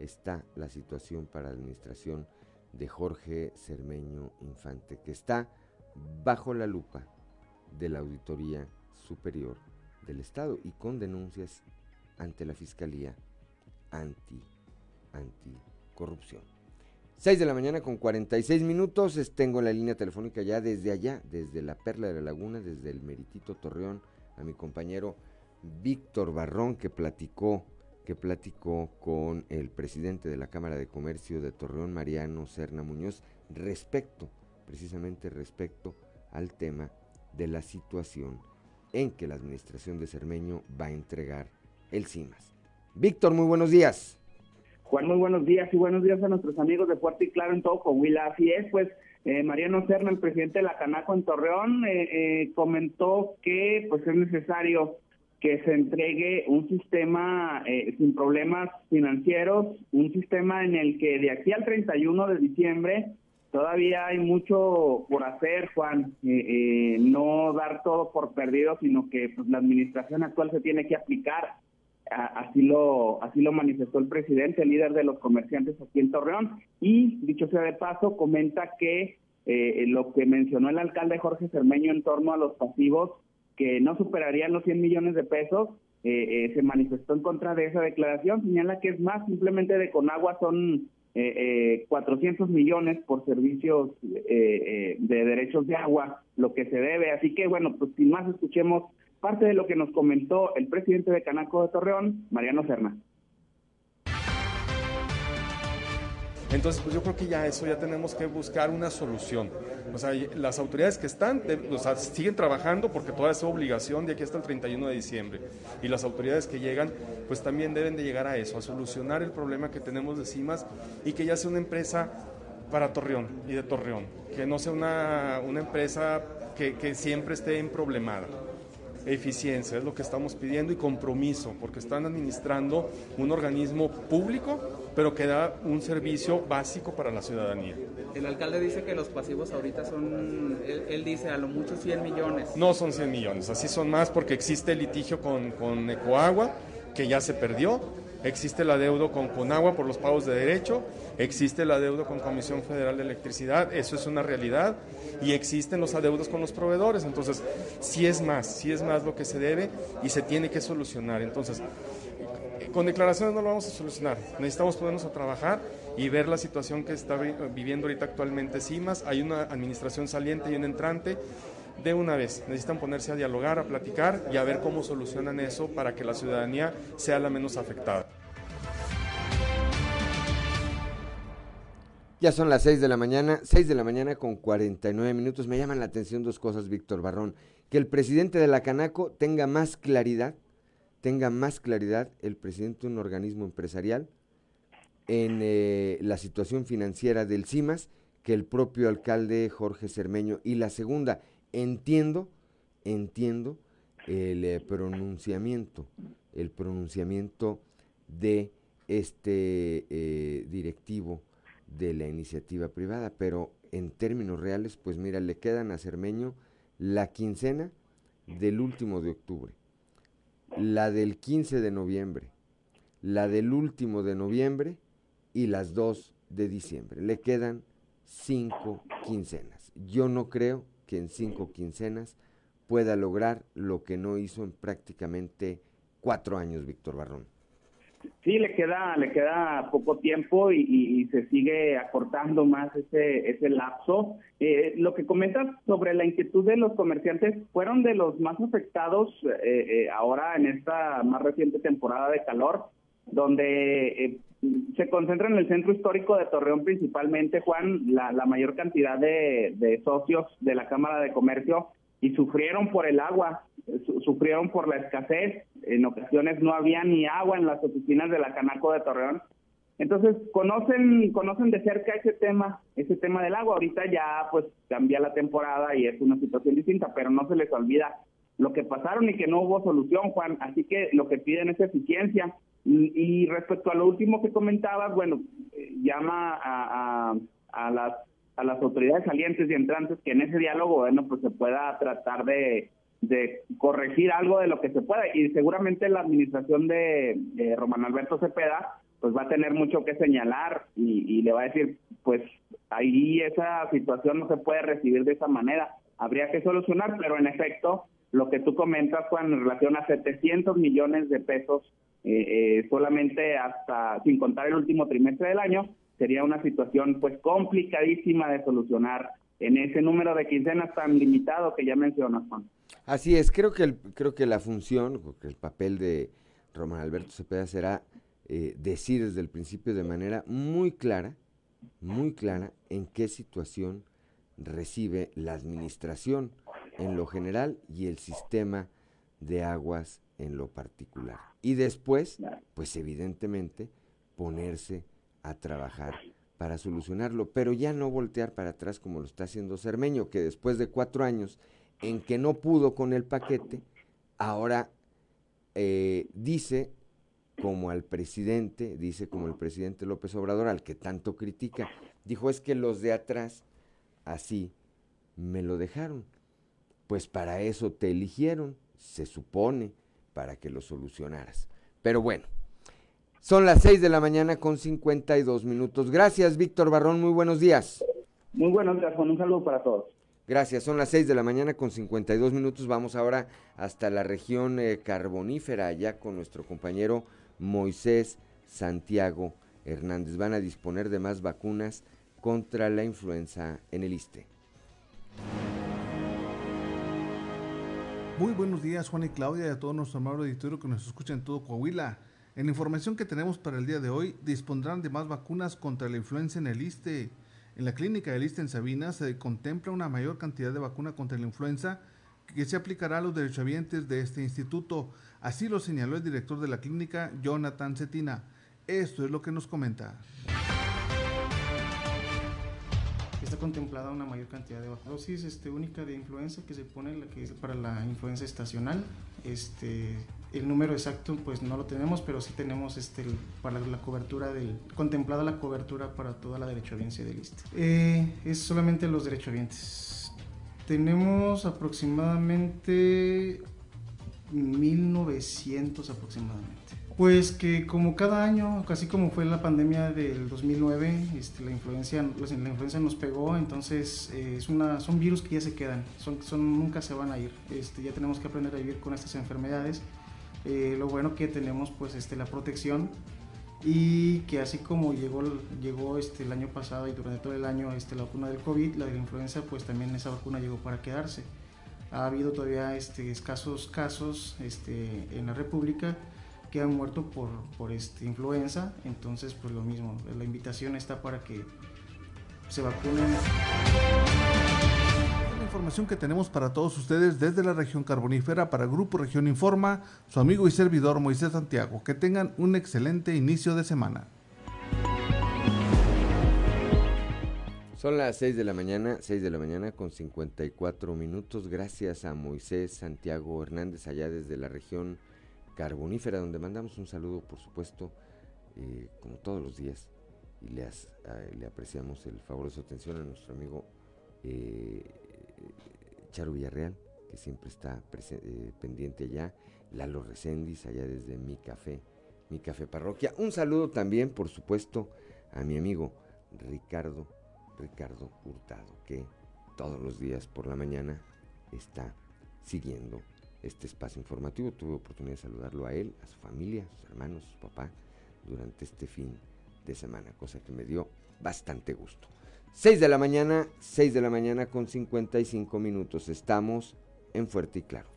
A: está la situación para la administración de Jorge Cermeño Infante, que está bajo la lupa de la Auditoría Superior del Estado y con denuncias ante la Fiscalía anti anticorrupción. 6 de la mañana con 46 minutos. Tengo la línea telefónica ya desde allá, desde la Perla de la Laguna, desde el Meritito Torreón, a mi compañero Víctor Barrón, que platicó, que platicó con el presidente de la Cámara de Comercio de Torreón, Mariano Serna Muñoz, respecto, precisamente respecto al tema de la situación en que la administración de Cermeño va a entregar el CIMAS. Víctor, muy buenos días.
N: Juan, muy buenos días y buenos días a nuestros amigos de Fuerte y Claro en todo Coahuila. Así es, pues eh, Mariano Serna, el presidente de la Canaco en Torreón, eh, eh, comentó que pues es necesario que se entregue un sistema sin problemas financieros, un sistema en el que de aquí al 31 de diciembre todavía hay mucho por hacer, Juan, no dar todo por perdido, sino que pues, la administración actual se tiene que aplicar así lo así lo manifestó el presidente, el líder de los comerciantes aquí en Torreón, y dicho sea de paso, comenta que eh, lo que mencionó el alcalde Jorge Cermeño en torno a los pasivos que no superarían los 100 millones de pesos, eh, eh, se manifestó en contra de esa declaración, señala que es más, simplemente de Conagua son eh, 400 millones por servicios de derechos de agua, lo que se debe, así que bueno, pues sin más escuchemos parte de lo que nos comentó el presidente de Canaco de Torreón, Mariano Serna.
O: Entonces, pues yo creo que ya eso, ya tenemos que buscar una solución. O sea, las autoridades que están, siguen trabajando porque toda esa obligación de aquí hasta el 31 de diciembre. Y las autoridades que llegan, pues también deben de llegar a eso, a solucionar el problema que tenemos de CIMAS y que ya sea una empresa para Torreón y de Torreón, que no sea una, una empresa que, que siempre esté en problemada eficiencia, es lo que estamos pidiendo, y compromiso, porque están administrando un organismo público, pero que da un servicio básico para la ciudadanía.
P: El alcalde dice que los pasivos ahorita son, él, dice a lo mucho 100 millones.
O: No son 100 millones, así son más porque existe el litigio con, con Ecoagua, que ya se perdió, existe la deuda con Conagua por los pagos de derecho, existe la deuda con Comisión Federal de Electricidad, eso es una realidad, y existen los adeudos con los proveedores, entonces sí es más, sí es más lo que se debe y se tiene que solucionar. Entonces, con declaraciones no lo vamos a solucionar. Necesitamos ponernos a trabajar y ver la situación que está viviendo ahorita actualmente CIMAS. Hay una administración saliente y un entrante. De una vez, necesitan ponerse a dialogar, a platicar y a ver cómo solucionan eso para que la ciudadanía sea la menos afectada.
A: Ya son las 6 de la mañana, 6 de la mañana con 49 minutos. Me llaman la atención dos cosas, Víctor Barrón. Que el presidente de la Canaco tenga más claridad, tenga más claridad el presidente de un organismo empresarial en eh, la situación financiera del CIMAS que el propio alcalde Jorge Cermeño. Y la segunda, entiendo, entiendo el eh, pronunciamiento, el pronunciamiento de este eh, directivo de la iniciativa privada, pero en términos reales, pues mira, le quedan a Cermeño la quincena del último de octubre, la del 15 de noviembre, la del último de noviembre y las dos de diciembre. Le quedan cinco quincenas. Yo no creo que en cinco quincenas pueda lograr lo que no hizo en prácticamente cuatro años Víctor Barrón.
N: Sí, le queda, le queda poco tiempo y, se sigue acortando más ese, ese lapso. Eh, lo que comentas sobre la inquietud de los comerciantes fueron de los más afectados eh, eh, ahora en esta más reciente temporada de calor, donde se concentra en el centro histórico de Torreón principalmente, Juan, la, la mayor cantidad de, de socios de la Cámara de Comercio y sufrieron por el agua, sufrieron por la escasez, en ocasiones no había ni agua en las oficinas de la Canaco de Torreón. Entonces, conocen conocen de cerca ese tema, ese tema del agua. Ahorita ya pues cambia la temporada y es una situación distinta, pero no se les olvida lo que pasaron y que no hubo solución, Juan. Así que lo que piden es eficiencia. Y, respecto a lo último que comentabas, bueno, eh, llama a, a, a las a las autoridades salientes y entrantes que en ese diálogo, bueno, pues se pueda tratar de, corregir algo de lo que se pueda. Y seguramente la administración de, Román Alberto Cepeda, pues va a tener mucho que señalar y, le va a decir, pues ahí esa situación no se puede recibir de esa manera. Habría que solucionar, pero en efecto, lo que tú comentas, Juan, en relación a 700 millones de pesos eh, eh, solamente hasta, sin contar el último trimestre del año, sería una situación pues complicadísima de solucionar en ese número de quincenas tan limitado que ya mencionas, Juan.
A: Así es, creo que el, creo que la función, el papel de Román Alberto Cepeda será eh, decir desde el principio de manera muy clara, muy clara en qué situación recibe la administración en lo general y el sistema de aguas en lo particular. Y después, pues evidentemente, ponerse a trabajar para solucionarlo, pero ya no voltear para atrás como lo está haciendo Cermeño, que después de cuatro años en que no pudo con el paquete, ahora eh, dice como al presidente, dice como el presidente López Obrador, al que tanto critica, dijo es que los de atrás así me lo dejaron. Pues para eso te eligieron, se supone, para que lo solucionaras. Pero bueno, son las 6 de la mañana con 52 minutos. Gracias, Víctor Barrón. Muy buenos días.
N: Muy buenos días, Juan. Un saludo para todos.
A: Gracias. Son las 6 de la mañana con 52 minutos. Vamos ahora hasta la región eh, carbonífera, allá con nuestro compañero Moisés Santiago Hernández. Van a disponer de más vacunas contra la influenza en el ISTE.
Q: Muy buenos días, Juan y Claudia, y a todos nuestro amable auditorio que nos escucha en todo Coahuila. En la información que tenemos para el día de hoy, dispondrán de más vacunas contra la influenza en el ISTE. En la clínica del ISTE en Sabina se contempla una mayor cantidad de vacuna contra la influenza que se aplicará a los derechohabientes de este instituto. Así lo señaló el director de la clínica, Jonathan Cetina. Esto es lo que nos comenta
R: está contemplada una mayor cantidad de dosis este, única de influenza que se pone la que es para la influenza estacional. Este, el número exacto pues no lo tenemos, pero sí tenemos este, para la cobertura del, contemplada la cobertura para toda la derechohabiencia del ISTE. Eh, es solamente los derechohabientes. Tenemos aproximadamente 1900 aproximadamente. Pues que como cada año, casi como fue la pandemia del 2009, este, la, influencia, la influencia nos pegó, entonces eh, es una, son virus que ya se quedan, son, son, nunca se van a ir. Este, ya tenemos que aprender a vivir con estas enfermedades. Eh, lo bueno que tenemos pues este, la protección y que así como llegó, llegó este, el año pasado y durante todo el año este, la vacuna del COVID, la de la influenza, pues también esa vacuna llegó para quedarse. Ha habido todavía este, escasos casos este, en la República que han muerto por, por este, influenza, entonces pues lo mismo, la invitación está para que se vacunen
Q: información que tenemos para todos ustedes desde la región carbonífera para Grupo Región Informa, su amigo y servidor Moisés Santiago. Que tengan un excelente inicio de semana.
A: Son las 6 de la mañana, 6 de la mañana con 54 minutos. Gracias a Moisés Santiago Hernández allá desde la región carbonífera, donde mandamos un saludo, por supuesto, eh, como todos los días, y le, apreciamos el favor de su atención a nuestro amigo eh, Charo Villarreal, que siempre está eh, pendiente allá, Lalo Recendis, allá desde mi café, mi café parroquia. Un saludo también, por supuesto, a mi amigo Ricardo, Ricardo Hurtado, que todos los días por la mañana está siguiendo este espacio informativo. Tuve oportunidad de saludarlo a él, a su familia, a sus hermanos, a su papá, durante este fin de semana, cosa que me dio bastante gusto. 6 de la mañana, 6 de la mañana con 55 minutos. Estamos en Fuerte y Claro.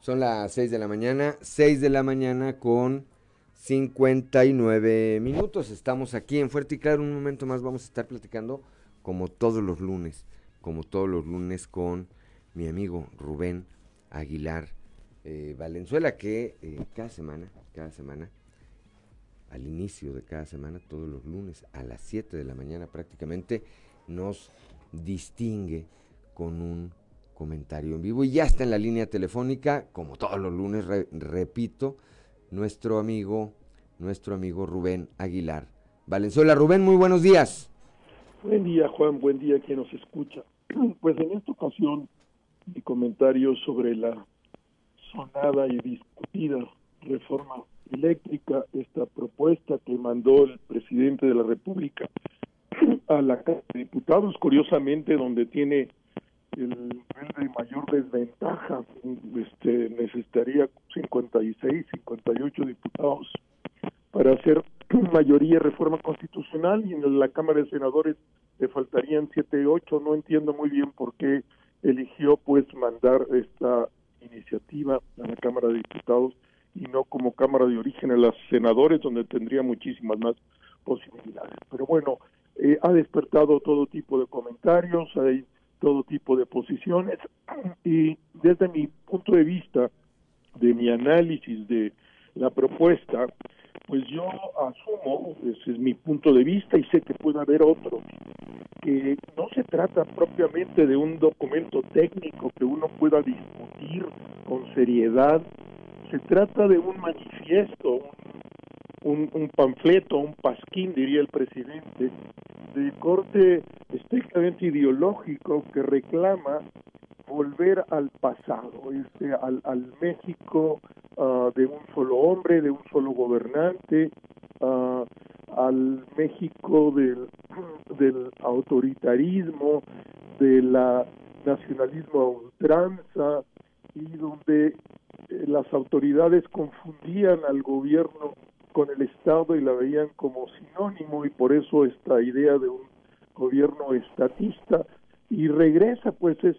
A: Son las 6 de la mañana, 6 de la mañana con 59 minutos. Estamos aquí en Fuerte y Claro. Un momento más vamos a estar platicando como todos los lunes, como todos los lunes con mi amigo Rubén Aguilar eh, Valenzuela, que eh, cada semana cada semana, al inicio de cada semana, todos los lunes, a las 7 de la mañana prácticamente, nos distingue con un comentario en vivo. Y ya está en la línea telefónica, como todos los lunes, repito, nuestro amigo, nuestro amigo Rubén Aguilar. Valenzuela, Rubén, muy buenos días.
S: Buen día, Juan, buen día quien nos escucha. Pues en esta ocasión, mi comentario sobre la sonada y discutida reforma eléctrica, esta propuesta que mandó el presidente de la República a la Cámara de Diputados, curiosamente donde tiene el nivel de mayor desventaja, este, necesitaría 56, 58 diputados para hacer mayoría reforma constitucional y en la Cámara de Senadores le faltarían 7, 8, no entiendo muy bien por qué eligió pues mandar esta iniciativa a la Cámara de Diputados y no como Cámara de Origen en los senadores, donde tendría muchísimas más posibilidades. Pero bueno, eh, ha despertado todo tipo de comentarios, hay todo tipo de posiciones y desde mi punto de vista, de mi análisis de la propuesta, pues yo asumo, ese es mi punto de vista y sé que puede haber otros, que no se trata propiamente de un documento técnico que uno pueda discutir con seriedad se trata de un manifiesto, un, panfleto, un pasquín, diría el presidente, de corte estrictamente ideológico que reclama volver al pasado, este, al, al México ah, de un solo hombre, de un solo gobernante, uh, al México del, del autoritarismo, del nacionalismo a ultranza, y donde eh, las autoridades confundían al gobierno con el Estado y la veían como sinónimo y por eso esta idea de un gobierno estatista y regresa pues es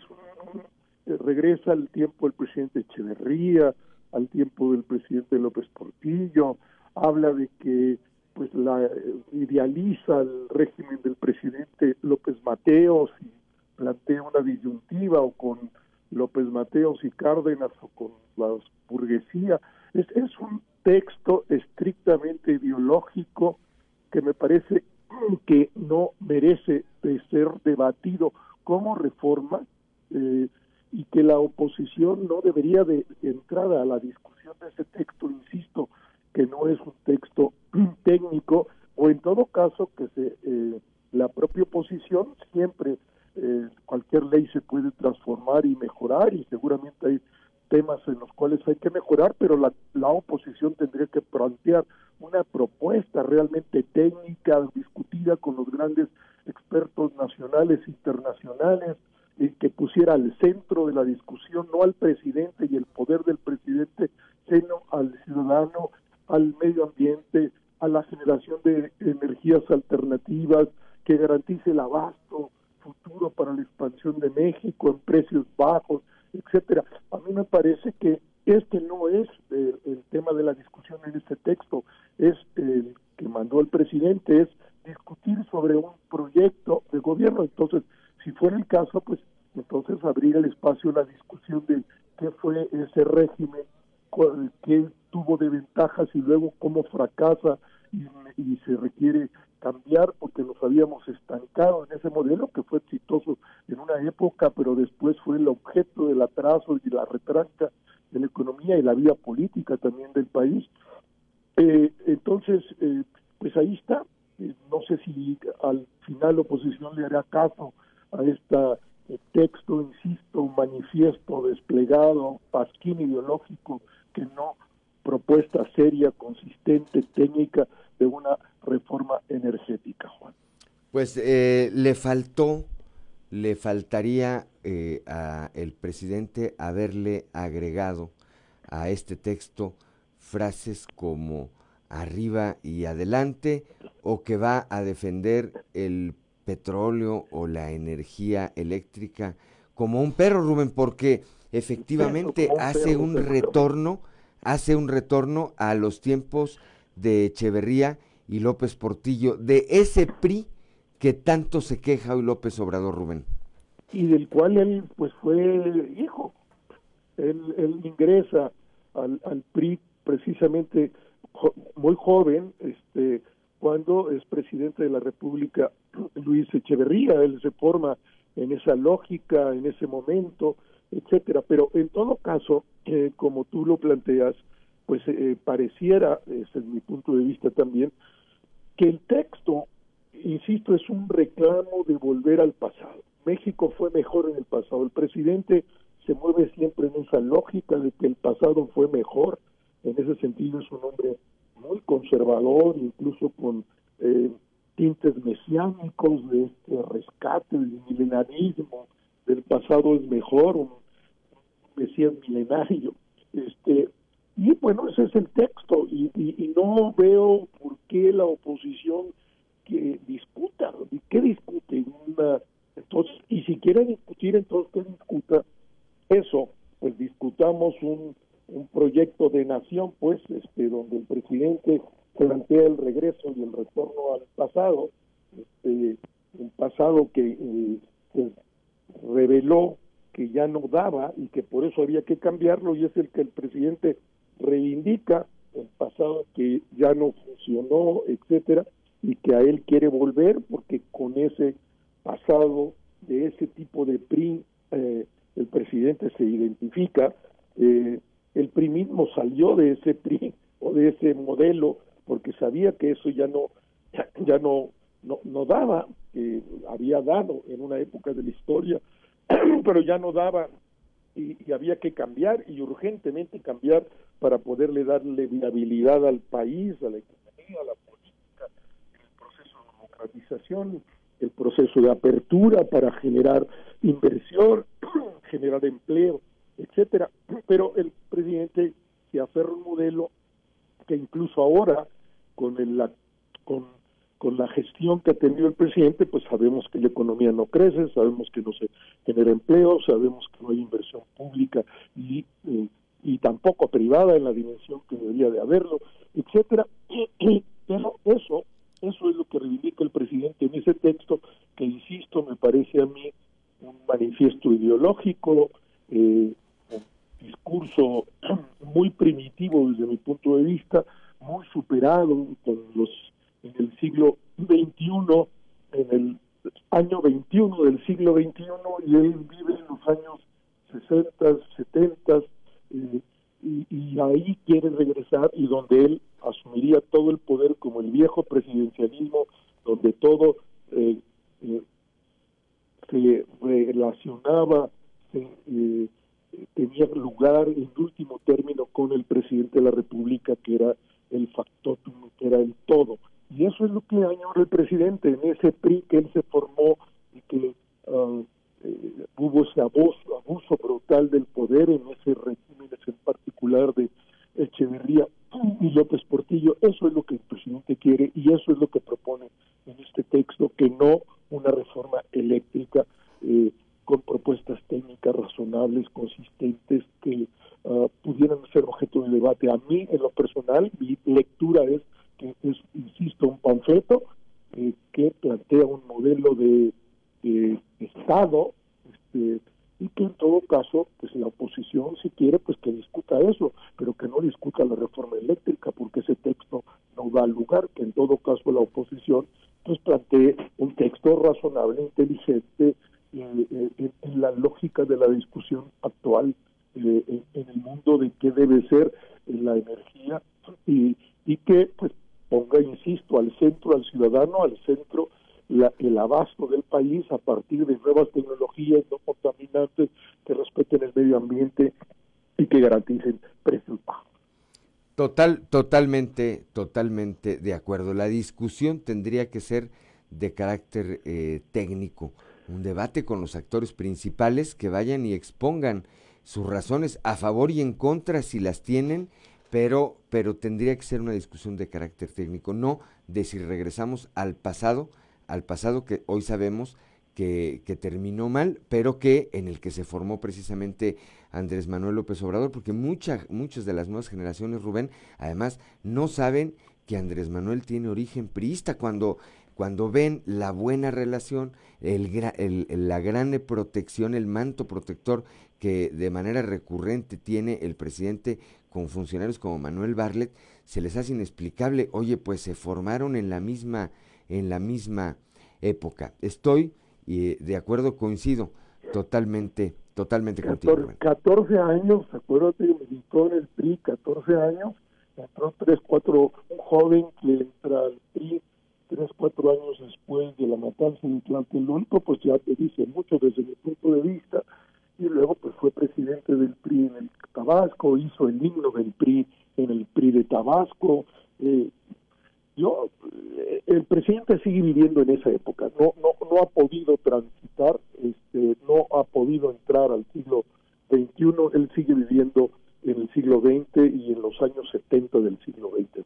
S: eh, regresa al tiempo del presidente Echeverría, al tiempo del presidente López Portillo, habla de que pues la eh, idealiza el régimen del presidente López Mateos y plantea una disyuntiva o con López Mateos y Cárdenas o con la burguesía. Es, es un texto estrictamente ideológico que me parece que no merece de ser debatido como reforma eh, y que la oposición no debería de entrar a la discusión de ese texto, insisto, que no es un texto técnico o en todo caso que se, eh, la propia oposición siempre eh, cualquier ley se puede transformar y mejorar y seguramente hay temas en los cuales hay que mejorar, pero la, oposición tendría que plantear una propuesta realmente técnica, discutida con los grandes expertos nacionales e internacionales, que pusiera al centro de la discusión no al presidente y el poder del presidente, sino al ciudadano, al medio ambiente, a la generación de energías alternativas, que garantice el abasto futuro para la expansión de México en precios bajos, etcétera. A mí me parece que este no es el, tema de la discusión en este texto, es el que mandó el presidente, es discutir sobre un proyecto de gobierno. Entonces, si fuera el caso, pues entonces abrir el espacio a la discusión de qué fue ese régimen, qué tuvo de ventajas y luego cómo fracasa y, se requiere cambiar porque nos habíamos estancado en ese modelo que fue exitoso en una época, pero después fue el objeto del atraso y la retranca de la economía y la vida política también del país. Eh, entonces, eh, pues ahí está. Eh, no sé si al final la oposición le hará caso a este texto, insisto, manifiesto desplegado, pasquín ideológico, que no propuesta seria, consistente, técnica de una reforma energética, Juan.
A: Pues eh, le faltó, le faltaría eh, a el presidente haberle agregado a este texto frases como arriba y adelante o que va a defender el petróleo o la energía eléctrica como un perro, Rubén, porque efectivamente hace un retorno, hace un retorno a los tiempos de Echeverría y López Portillo, de ese PRI que tanto se queja hoy López Obrador, Rubén.
S: Y del cual él pues fue hijo. Él, ingresa al, al PRI precisamente muy joven, este, cuando es presidente de la República Luis Echeverría, él se forma en esa lógica, en ese momento, etcétera. Pero en todo caso, eh, como tú lo planteas, pues eh, pareciera, es mi punto de vista también, que el texto, insisto, es un reclamo de volver al pasado. México fue mejor en el pasado. El presidente se mueve siempre en esa lógica de que el pasado fue mejor. En ese sentido es un hombre muy conservador, incluso con eh, tintes mesiánicos de este rescate del milenarismo, del pasado es mejor, mesías milenario. Este, y bueno, ese es el texto, y, y, no veo por qué la oposición que discuta, ¿qué discute? entonces, y si quiere discutir, entonces que discuta eso, pues discutamos un un proyecto de nación, pues, este, donde el presidente plantea el regreso y el retorno al pasado, este, un pasado que eh, pues, reveló que ya no daba y que por eso había que cambiarlo y es el que el presidente reivindica el pasado que ya no funcionó, etcétera, y que a él quiere volver porque con ese pasado de ese tipo de PRI eh, el presidente se identifica eh, el PRI mismo salió de ese PRI o de ese modelo porque sabía que eso ya no ya, no, no, daba, que había dado en una época de la historia, pero ya no daba y, había que cambiar y urgentemente cambiar para poderle darle viabilidad al país, a la economía, a la política, el proceso de democratización, el proceso de apertura para generar inversión, generar empleo etcétera. Pero el presidente se aferra a un modelo que incluso ahora, con, el, la, con, con la gestión que ha tenido el presidente, pues sabemos que la economía no crece, sabemos que no se genera empleo, sabemos que no hay inversión pública y, eh, y tampoco privada en la dimensión que debería de haberlo, etcétera. Pero eso, eso es lo que reivindica el presidente en ese texto, que insisto, me parece a mí un manifiesto ideológico, eh, discurso muy primitivo desde mi punto de vista, muy superado con los en el siglo XXI, en el año 21 del siglo XXI, y él vive en los años 60, 70, eh, y, ahí quiere regresar y donde él asumiría todo el poder como el viejo presidencialismo, donde todo eh, eh, se relacionaba, se, tenía lugar en último término con el presidente de la República, que era el factotum, que era el todo. Y eso es lo que añora el presidente en ese PRI que él se formó y que eh, hubo ese abuso, abuso brutal del poder en ese régimen, en particular de Echeverría y López Portillo. Eso es lo que el presidente quiere y eso es lo que propone en este texto, que no una reforma eléctrica eh, con propuestas técnicas razonables, consistentes, que ah, pudieran ser objeto de debate. A mí, en lo personal, mi lectura es que es, insisto, un panfleto eh, que plantea un modelo de, Estado este, y que en todo caso, pues la oposición, si quiere, pues que discuta eso, pero que no discuta la reforma eléctrica, porque ese texto no da lugar, que en todo caso la oposición pues plantee un texto razonable, inteligente, eh, en, la lógica de la discusión actual eh, en, el mundo de qué debe ser la energía y, y que pues ponga, insisto, al centro al ciudadano, al centro la, el abasto del país a partir de nuevas tecnologías no contaminantes que respeten el medio ambiente y que garanticen precios.
A: Total, totalmente, totalmente de acuerdo. La discusión tendría que ser de carácter eh, técnico, un debate con los actores principales que vayan y expongan sus razones a favor y en contra si las tienen, pero, pero tendría que ser una discusión de carácter técnico, no de si regresamos al pasado, al pasado que hoy sabemos que, que, terminó mal, pero que en el que se formó precisamente Andrés Manuel López Obrador, porque muchas muchas de las nuevas generaciones, Rubén, además no saben que Andrés Manuel tiene origen priista cuando cuando ven la buena relación, el, el, la gran protección, el manto protector que de manera recurrente tiene el presidente con funcionarios como Manuel Barlet, se les hace inexplicable, oye, pues se formaron en la misma, en la misma época. Estoy y de acuerdo, coincido totalmente, totalmente 14, contigo.
S: 14 años, acuérdate que militó en el PRI, 14 años, entró 3, 4, un joven que entra al PRI 3, 4 años después de la matanza de Tlatelolco, pues ya te dice mucho desde mi punto de vista, y luego pues fue presidente del PRI en el Tabasco, hizo el himno del PRI en el PRI de Tabasco, eh, yo, eh, el presidente sigue viviendo en esa época, no, no, no ha podido transitar, este, no ha podido entrar al siglo XXI, él sigue viviendo en el siglo XX y en los años 70 del siglo XX.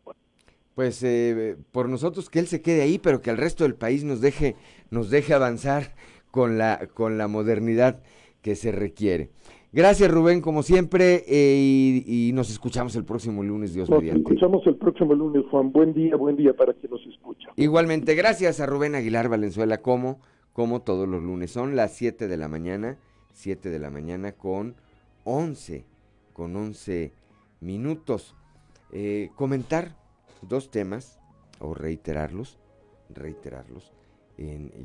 A: Pues eh, por nosotros que él se quede ahí, pero que el resto del país nos deje, nos deje avanzar con la, con la modernidad que se requiere. Gracias Rubén, como siempre, eh, y, nos escuchamos el próximo lunes, Dios
S: nos escuchamos el próximo lunes, Juan. Buen día, buen día para quien nos escucha.
A: Igualmente, gracias a Rubén Aguilar Valenzuela, como, como todos los lunes. Son las 7 de la mañana, 7 de la mañana con 11, con 11 minutos. Eh, comentar dos temas, o reiterarlos, reiterarlos.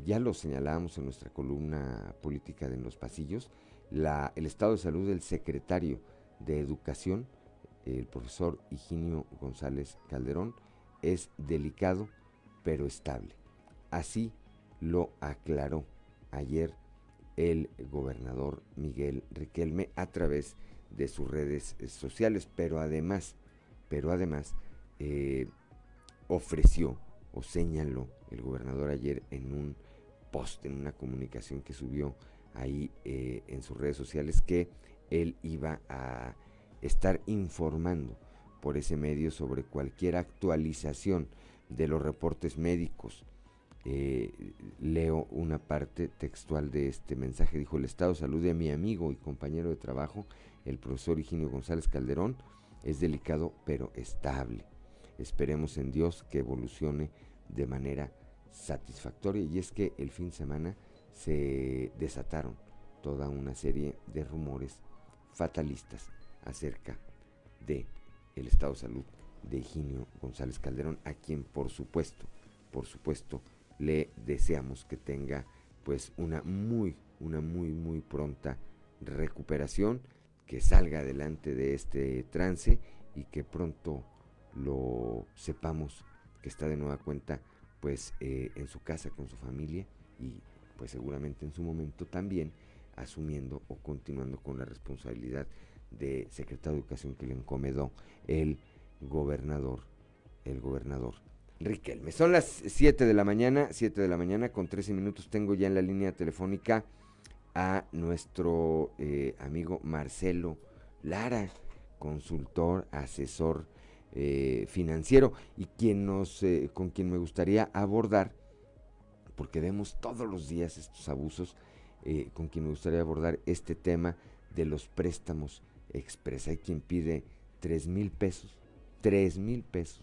A: Ya lo señalábamos en nuestra columna política de en los pasillos el estado de salud del secretario de Educación, el profesor Higinio González Calderón, es delicado pero estable. Así lo aclaró ayer el gobernador Miguel Riquelme a través de sus redes sociales, pero además, pero además eh, ofreció o señaló el gobernador ayer en un post, en una comunicación que subió ahí eh, en sus redes sociales que él iba a estar informando por ese medio sobre cualquier actualización de los reportes médicos. Eh, leo una parte textual de este mensaje. Dijo, el estado de salud de mi amigo y compañero de trabajo, el profesor Higinio González Calderón, es delicado pero estable. Esperemos en Dios que evolucione de manera satisfactoria. Y es que el fin de semana se desataron toda una serie de rumores fatalistas acerca de el estado de salud de Higinio González Calderón, a quien por supuesto, por supuesto, le deseamos que tenga pues una muy, una muy, muy pronta recuperación, que salga adelante de este trance y que pronto lo sepamos que está de nueva cuenta pues eh, en su casa con su familia y pues seguramente en su momento también asumiendo o continuando con la responsabilidad de secretario de Educación que le encomendó el gobernador, el gobernador Riquelme. Son las 7 de la mañana, 7 de la mañana con 13 minutos tengo ya en la línea telefónica a nuestro eh, amigo Marcelo Lara, consultor, asesor eh, financiero y quien nos, eh, con quien me gustaría abordar, porque vemos todos los días estos abusos, con quien me gustaría abordar este tema de los préstamos express. Hay quien pide 3 mil pesos, 3 mil pesos,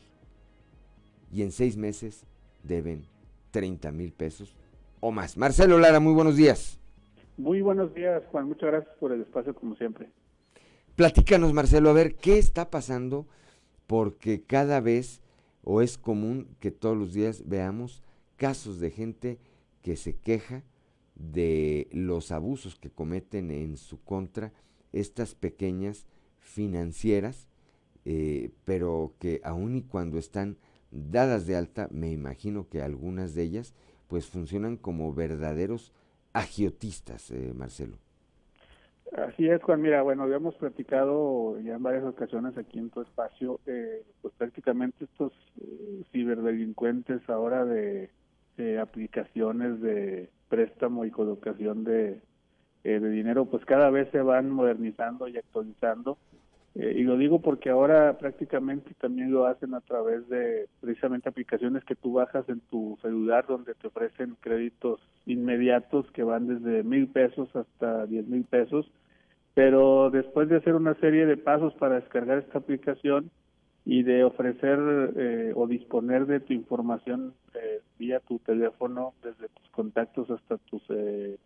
A: y en seis meses deben 30 mil pesos o más. Marcelo Lara, muy buenos días.
T: Muy buenos días, Juan. Muchas gracias por el espacio, como siempre.
A: Platícanos, Marcelo, a ver qué está pasando, porque cada vez o es común que todos los días veamos casos de gente que se queja de los abusos que cometen en su contra estas pequeñas financieras, eh, pero que aun y cuando están dadas de alta, me imagino que algunas de ellas pues funcionan como verdaderos agiotistas, eh, Marcelo.
T: Así es, Juan. Mira, bueno, habíamos platicado ya en varias ocasiones aquí en tu espacio, eh, pues prácticamente estos eh, ciberdelincuentes ahora de, aplicaciones de préstamo y colocación de, de dinero, pues cada vez se van modernizando y actualizando eh, y lo digo porque ahora prácticamente también lo hacen a través de precisamente aplicaciones que tú bajas en tu celular donde te ofrecen créditos inmediatos que van desde mil pesos hasta diez mil pesos. Pero después de hacer una serie de pasos para descargar esta aplicación y de ofrecer eh, o disponer de tu información eh, vía tu teléfono, desde tus contactos hasta tus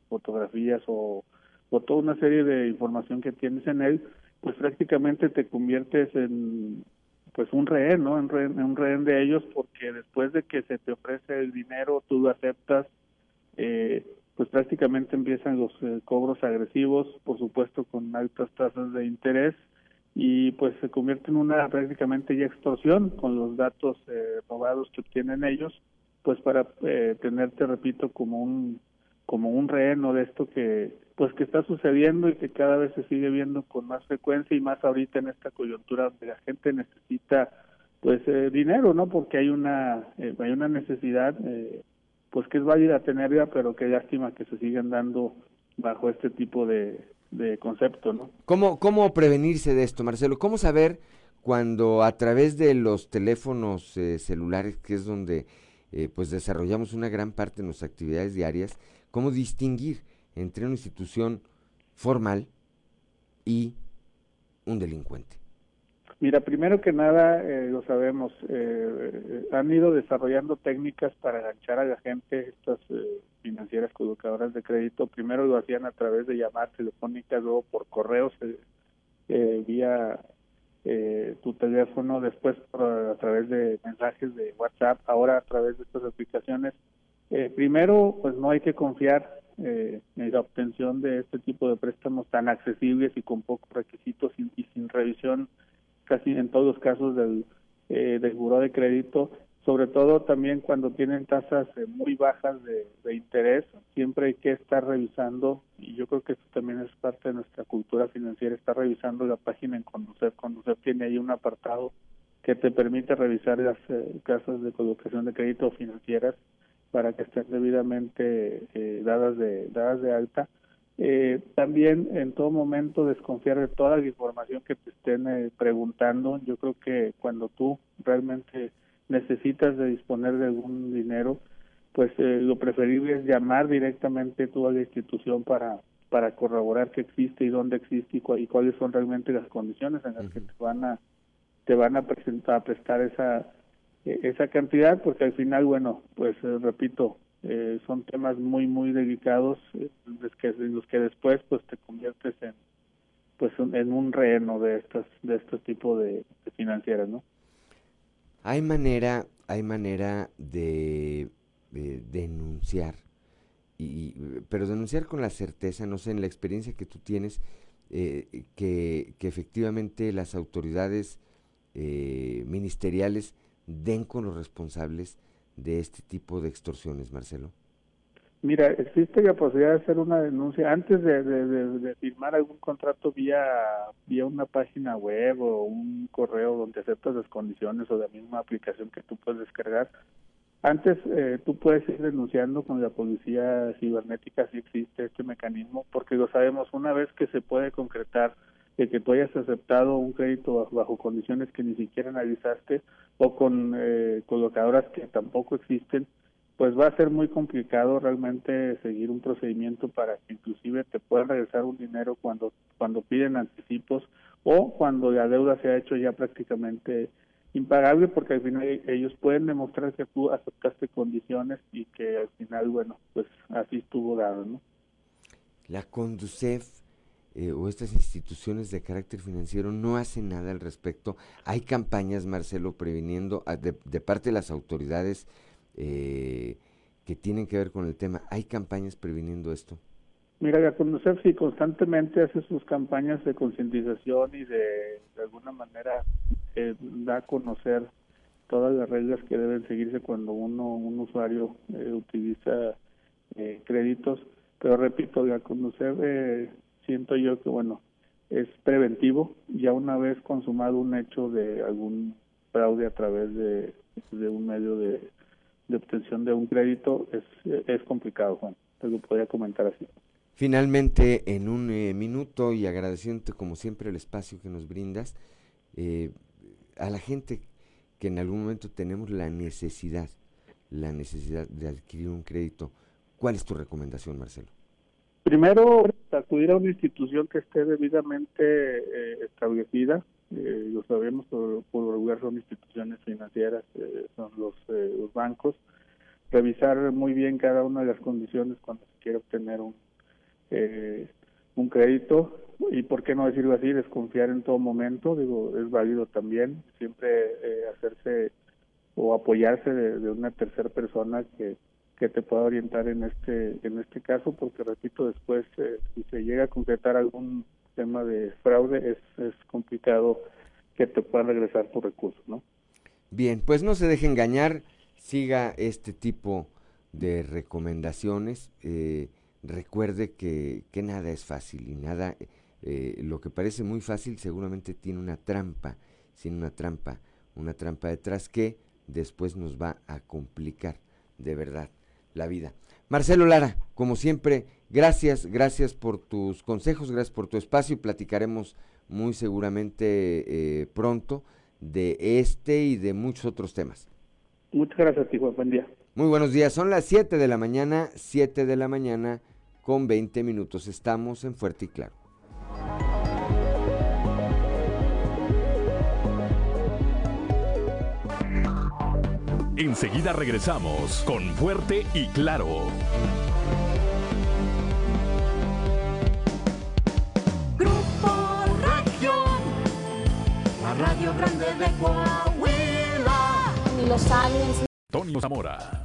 T: fotografías o, o toda una serie de información que tienes en él, pues prácticamente te conviertes en pues un rehén, ¿no? En, un rehén de ellos porque después de que se te ofrece el dinero, tú lo aceptas, eh, pues prácticamente empiezan los eh, cobros agresivos, por supuesto con altas tasas de interés y pues se convierte en una prácticamente ya extorsión con los datos eh, robados que obtienen ellos, pues para tenerte, repito, como un como un rehén de esto que pues que está sucediendo y que cada vez se sigue viendo con más frecuencia y más ahorita en esta coyuntura donde la gente necesita pues eh, dinero no porque hay una eh, hay una necesidad eh, pues que es válida tenerla pero qué lástima que se siguen dando bajo este tipo de, de concepto no
A: cómo cómo prevenirse de esto Marcelo cómo saber cuando a través de los teléfonos celulares que es donde pues desarrollamos una gran parte de nuestras actividades diarias cómo distinguir entre una institución formal y un delincuente?
T: Mira, primero que nada, eh, lo sabemos, eh, han ido desarrollando técnicas para enganchar a la gente, estas eh, financieras colocadoras de crédito. Primero lo hacían a través de llamadas telefónicas, luego por correos vía tu teléfono, después a través de mensajes de WhatsApp, ahora a través de estas aplicaciones. primero, pues no hay que confiar eh, la obtención de este tipo de préstamos tan accesibles y con pocos requisitos y, sin revisión casi en todos los casos del, eh, del buró de crédito, sobre todo también cuando tienen tasas eh, muy bajas de, interés, siempre hay que estar revisando, y yo creo que esto también es parte de nuestra cultura financiera, estar revisando la página en Conducef. Conducef tiene ahí un apartado que te permite revisar las eh, casas de colocación de crédito financieras para que estén debidamente eh, dadas de dadas de alta. Eh, también en todo momento desconfiar de toda la información que te estén eh, preguntando. Yo creo que cuando tú realmente necesitas de disponer de algún dinero, pues lo preferible es llamar directamente tú a la institución para para corroborar que existe y dónde existe y, y cuáles son realmente las condiciones en las que te van a te van a presentar a prestar esa e-, esa cantidad porque al final bueno pues eh, repito eh, son temas muy muy delicados eh, en los que después pues te conviertes en pues en un reheno de estas de estos tipos de, financieras no
A: hay manera hay manera de, denunciar y pero denunciar con la certeza no sé en la experiencia que tú tienes que, que efectivamente las autoridades ministeriales den con los responsables de este tipo de extorsiones, Marcelo?
T: Mira, existe la posibilidad de hacer una denuncia antes de, firmar algún contrato vía vía una página web o un correo donde aceptas las condiciones o la misma aplicación que tú puedes descargar. Antes eh, tú puedes ir denunciando con la policía cibernética si existe este mecanismo, porque lo sabemos, una vez que se puede concretar de que tú hayas aceptado un crédito bajo, condiciones que ni siquiera analizaste o con eh, colocadoras que tampoco existen, pues va a ser muy complicado realmente seguir un procedimiento para que inclusive te puedan regresar un dinero cuando cuando piden anticipos o cuando la deuda se ha hecho ya prácticamente impagable porque al final ellos pueden demostrar que tú aceptaste condiciones y que al final, bueno, pues así estuvo dado, ¿no?
A: La Conducef eh, o estas instituciones de carácter financiero no hacen nada al respecto. Hay campañas, Marcelo, previniendo de, parte de las autoridades eh, que tienen que ver con el tema. ¿Hay campañas previniendo esto?
T: Mira, la Conducef sí constantemente hace sus campañas de concientización y de, de alguna manera eh, da a conocer todas las reglas que deben seguirse cuando uno un usuario eh, utiliza eh, créditos pero repito la conocer eh, siento yo que bueno es preventivo. Ya una vez consumado un hecho de algún fraude a través de, de un medio de, de, obtención de un crédito es, es complicado Juan. Te lo podría comentar así.
A: Finalmente, en un minuto y agradeciéndote como siempre el espacio que nos brindas, eh, a la gente que en algún momento tenemos la necesidad, la necesidad de adquirir un crédito, ¿cuál es tu recomendación, Marcelo?
T: Primero, acudir a una institución que esté debidamente eh, establecida. Eh, lo sabemos, por, regular son instituciones financieras, eh, son los, eh, los bancos. Revisar muy bien cada una de las condiciones cuando se quiere obtener un, un crédito y por qué no decirlo así, desconfiar en todo momento, digo, es válido también, siempre hacerse o apoyarse de, una tercera persona que, que te pueda orientar en este en este caso, porque repito, después eh, si se llega a concretar algún tema de fraude, es, complicado que te puedan regresar tu recurso, ¿no?
A: Bien, pues no se deje engañar, siga este tipo de recomendaciones, eh, recuerde que, que nada es fácil y nada eh, lo que parece muy fácil seguramente tiene una trampa, tiene una trampa, una trampa detrás que después nos va a complicar de verdad la vida. Marcelo Lara, como siempre, gracias, gracias por tus consejos, gracias por tu espacio y platicaremos muy seguramente eh, pronto de este y de muchos otros temas.
T: Muchas gracias, Tijuana. Buen día.
A: Muy buenos días. Son las 7 de la mañana, 7 de la mañana con 20 minutos. Estamos en Fuerte y Claro.
B: Enseguida regresamos con Fuerte y Claro.
U: Grupo Región, la radio grande de Coahuila.
V: Y los aliens.
B: Tonio Zamora.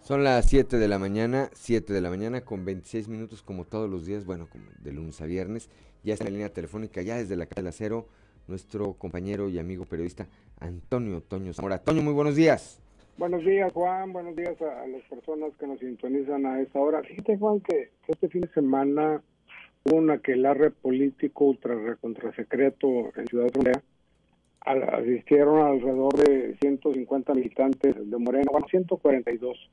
A: Son las 7 de la mañana, 7 de la mañana con 26 minutos como todos los días, bueno, como de lunes a viernes. Ya está en la línea telefónica, ya desde la calle del acero, nuestro compañero y amigo periodista Antonio Toño Zamora. Toño, muy buenos días.
W: Buenos días, Juan. Buenos días a, las personas que nos sintonizan a esta hora. Fíjate, Juan, que este fin de semana hubo un aquelarre político ultra secreto en Ciudad Frontera. Asistieron alrededor de 150 militantes de Moreno, bueno, 142,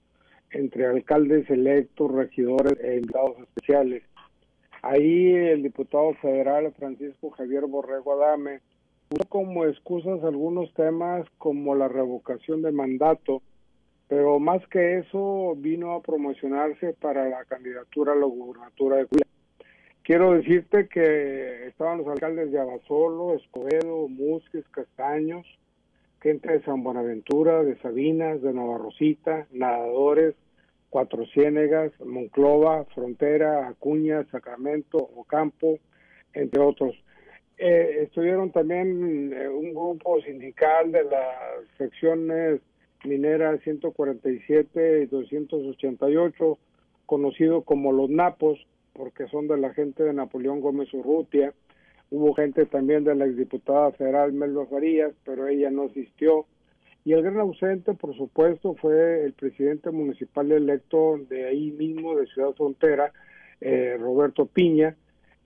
W: entre alcaldes electos, regidores e invitados especiales. Ahí el diputado federal Francisco Javier Borrego Adame puso como excusas algunos temas como la revocación de mandato, pero más que eso vino a promocionarse para la candidatura a la gubernatura de Cuba. Quiero decirte que estaban los alcaldes de Abasolo, Escobedo, Musques, Castaños, gente de San Buenaventura, de Sabinas, de Navarrosita, nadadores, Cuatro Ciénegas, Monclova, Frontera, Acuña, Sacramento, Ocampo, entre otros. Eh, estuvieron también eh, un grupo sindical de las secciones mineras 147 y 288, conocido como los Napos, porque son de la gente de Napoleón Gómez Urrutia. Hubo gente también de la exdiputada federal Melba Farías, pero ella no asistió. Y el gran ausente, por supuesto, fue el presidente municipal electo de ahí mismo, de Ciudad Frontera, eh, Roberto Piña.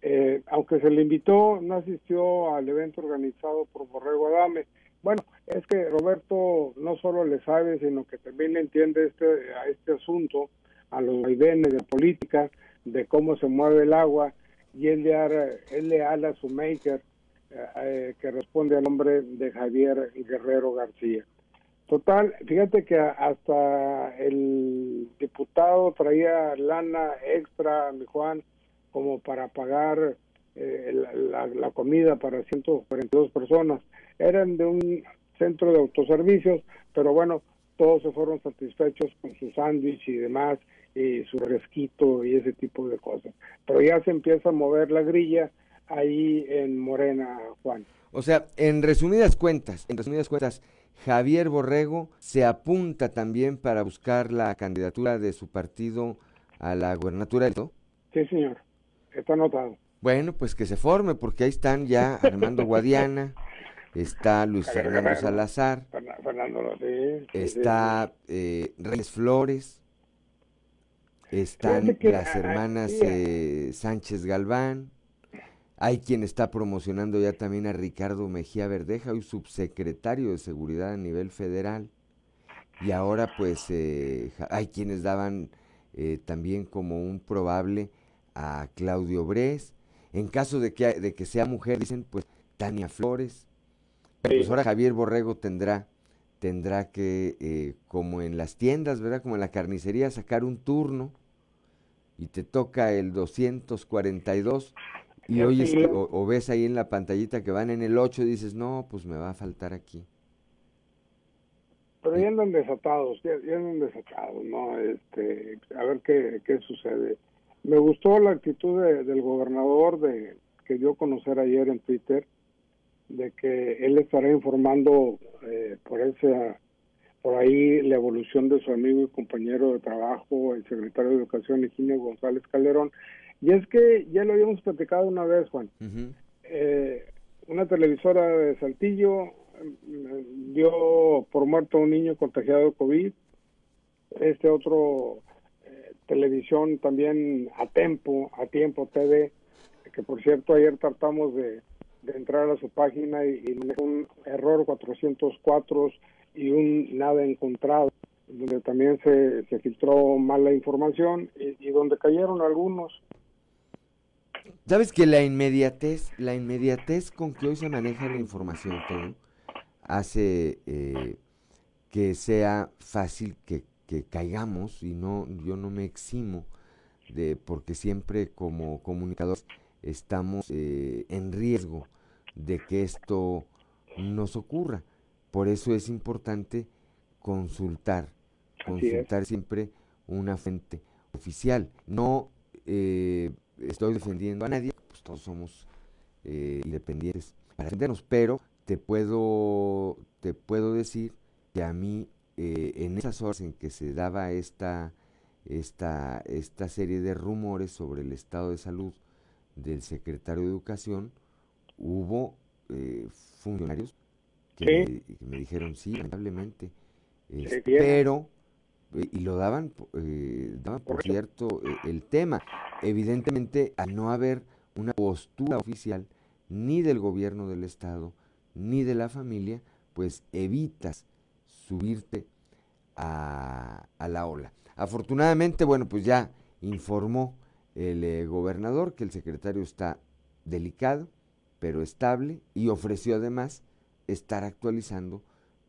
W: Eh, aunque se le invitó, no asistió al evento organizado por Borrego Adame. Bueno, es que Roberto no solo le sabe, sino que también entiende este, a este asunto, a los vaivenes de política, de cómo se mueve el agua, y él le, ha- él le habla a su maker, eh, eh, que responde al nombre de Javier Guerrero García. Total, fíjate que hasta el diputado traía lana extra, mi Juan, como para pagar eh, la, comida para 142 personas. Eran de un centro de autoservicios, pero bueno, todos se fueron satisfechos con su sándwich y demás, y su fresquito y ese tipo de cosas. Pero ya se empieza a mover la grilla ahí en Morena, Juan.
A: O sea, en resumidas cuentas, en resumidas cuentas, Javier Borrego se apunta también para buscar la candidatura de su partido a la gubernatura del Estado.
W: Sí, señor. Está anotado.
A: Bueno, pues que se forme, porque ahí están ya Armando Guadiana, está Luis Fernando Salazar,
W: Fernan- Fernando, sí,
A: está eh, Reyes Flores, están las hermanas eh, Sánchez Galván, hay quien está promocionando ya también a Ricardo Mejía Verdeja, hoy subsecretario de Seguridad a nivel federal, y ahora pues eh, hay quienes daban eh, también como un probable a Claudio Bres, en caso de que, de que sea mujer, dicen pues Tania Flores, pero pues ahora Javier Borrego tendrá tendrá que, eh, como en las tiendas, ¿verdad? Como en la carnicería, sacar un turno. Y te toca el 242 y
W: sí.
A: que- o, o ves ahí en la pantallita que van en el 8 y dices, no, pues me va a faltar aquí.
W: Pero ya andan desatados, ya, ya andan desatados, ¿no? Este, a ver qué, qué sucede. Me gustó la actitud de- del gobernador de que dio a conocer ayer en Twitter de que él estará informando eh, por esa por ahí la evolución de su amigo y compañero de trabajo, el secretario de Educación, Higinio González Calderón. Y es que ya lo habíamos platicado una vez, Juan. Eh, una televisora de Saltillo mm, dio por muerto a un niño contagiado de COVID. Este otro eh, televisión también a tiempo, a tiempo TV, que por cierto ayer tratamos de, de entrar a su página y, un error 404 y un nada encontrado, donde también se, se filtró mala información y, y donde cayeron algunos.
A: ¿Sabes que la inmediatez, la inmediatez con que hoy se maneja la información, hace eh, que sea fácil que, que caigamos y no, yo no me eximo de, porque siempre como comunicadores estamos eh, en riesgo de que esto nos ocurra. Por eso es importante consultar, consultar siempre una fuente oficial. No eh, estoy defendiendo a nadie, pues todos somos eh, independientes para defendernos, pero te puedo, te puedo decir que a mí eh, en esas horas en que se daba esta, esta, esta serie de rumores sobre el estado de salud del secretario de Educación, hubo eh, funcionarios que,
W: Sí.
A: me, que me dijeron sí, lamentablemente, este, pero y lo daban, eh, daban por cierto eh, el tema. Evidentemente, al no haber una postura oficial ni del gobierno del estado ni de la familia, pues evitas subirte a, a la ola. Afortunadamente, bueno, pues ya informó el eh, gobernador que el secretario está delicado, pero estable, y ofreció además estar actualizando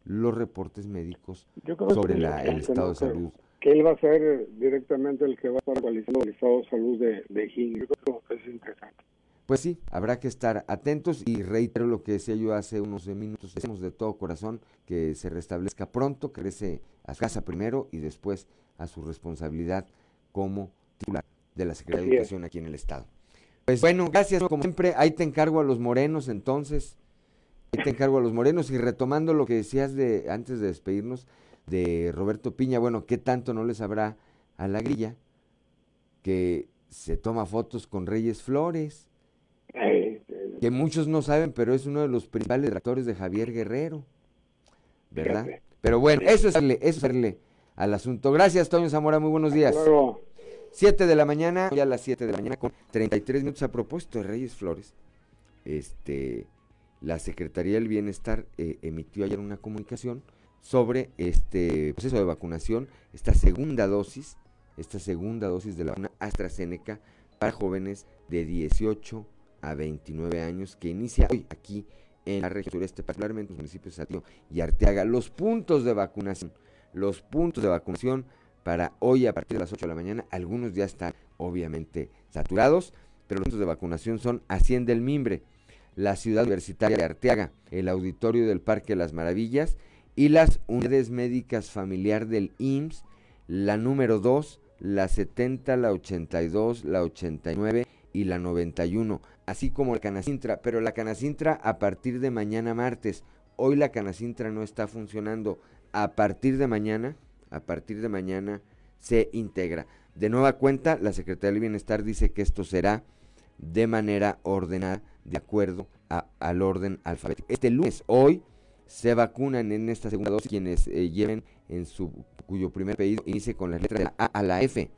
A: los reportes médicos sobre la- el estado de salud.
W: Que él va a ser directamente el que va a estar actualizando el estado de salud de, de. Yo creo que es interesante.
A: Pues sí, habrá que estar atentos y reitero lo que decía yo hace unos minutos, deseamos de todo corazón que se restablezca pronto, que regrese a su casa primero y después a su responsabilidad como titular de la Secretaría de. Educación aquí en el Estado. Pues bueno, gracias como siempre, ahí te encargo a los morenos entonces, te encargo a los morenos y retomando lo que decías de antes de despedirnos de Roberto Piña, bueno, ¿qué tanto no les habrá a la grilla que se toma fotos con Reyes Flores? que muchos no saben, pero es uno de los principales detractores de Javier Guerrero, ¿verdad?
W: Fíjate.
A: Pero bueno, eso es hacerle, eso es hacerle al asunto. Gracias, Toño Zamora, muy buenos días. 7 de la mañana, ya a las 7 de la mañana, con 33 minutos a propósito de Reyes Flores. Este, la Secretaría del Bienestar eh, emitió ayer una comunicación sobre este proceso de vacunación, esta segunda dosis, esta segunda dosis de la vacuna AstraZeneca para jóvenes de 18 a 29 años que inicia hoy aquí en la región sureste, particularmente en los municipios de Saltillo y Arteaga. Los puntos de vacunación, los puntos de vacunación para hoy a partir de las 8 de la mañana, algunos ya están obviamente saturados, pero los puntos de vacunación son Hacienda del Mimbre, la ciudad universitaria de Arteaga, el auditorio del Parque de las Maravillas y las unidades médicas familiar del IMSS, la número 2, la 70, la 82, la 89 y la 91, así como la Canacintra, pero la Canacintra a partir de mañana martes. Hoy la Canacintra no está funcionando. A partir de mañana, a partir de mañana se integra. De nueva cuenta, la Secretaría del Bienestar dice que esto será de manera ordenada, de acuerdo al orden alfabético. Este lunes, hoy, se vacunan en esta segunda dosis quienes eh, lleven en su cuyo primer pedido inicie con las letras de la A a la F.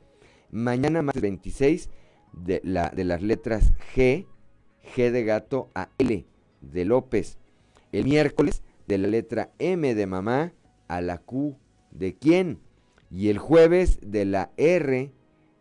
A: Mañana más 26 de, la, de las letras G, G de gato a L de López. El miércoles de la letra M de mamá a la Q de quién. Y el jueves de la R,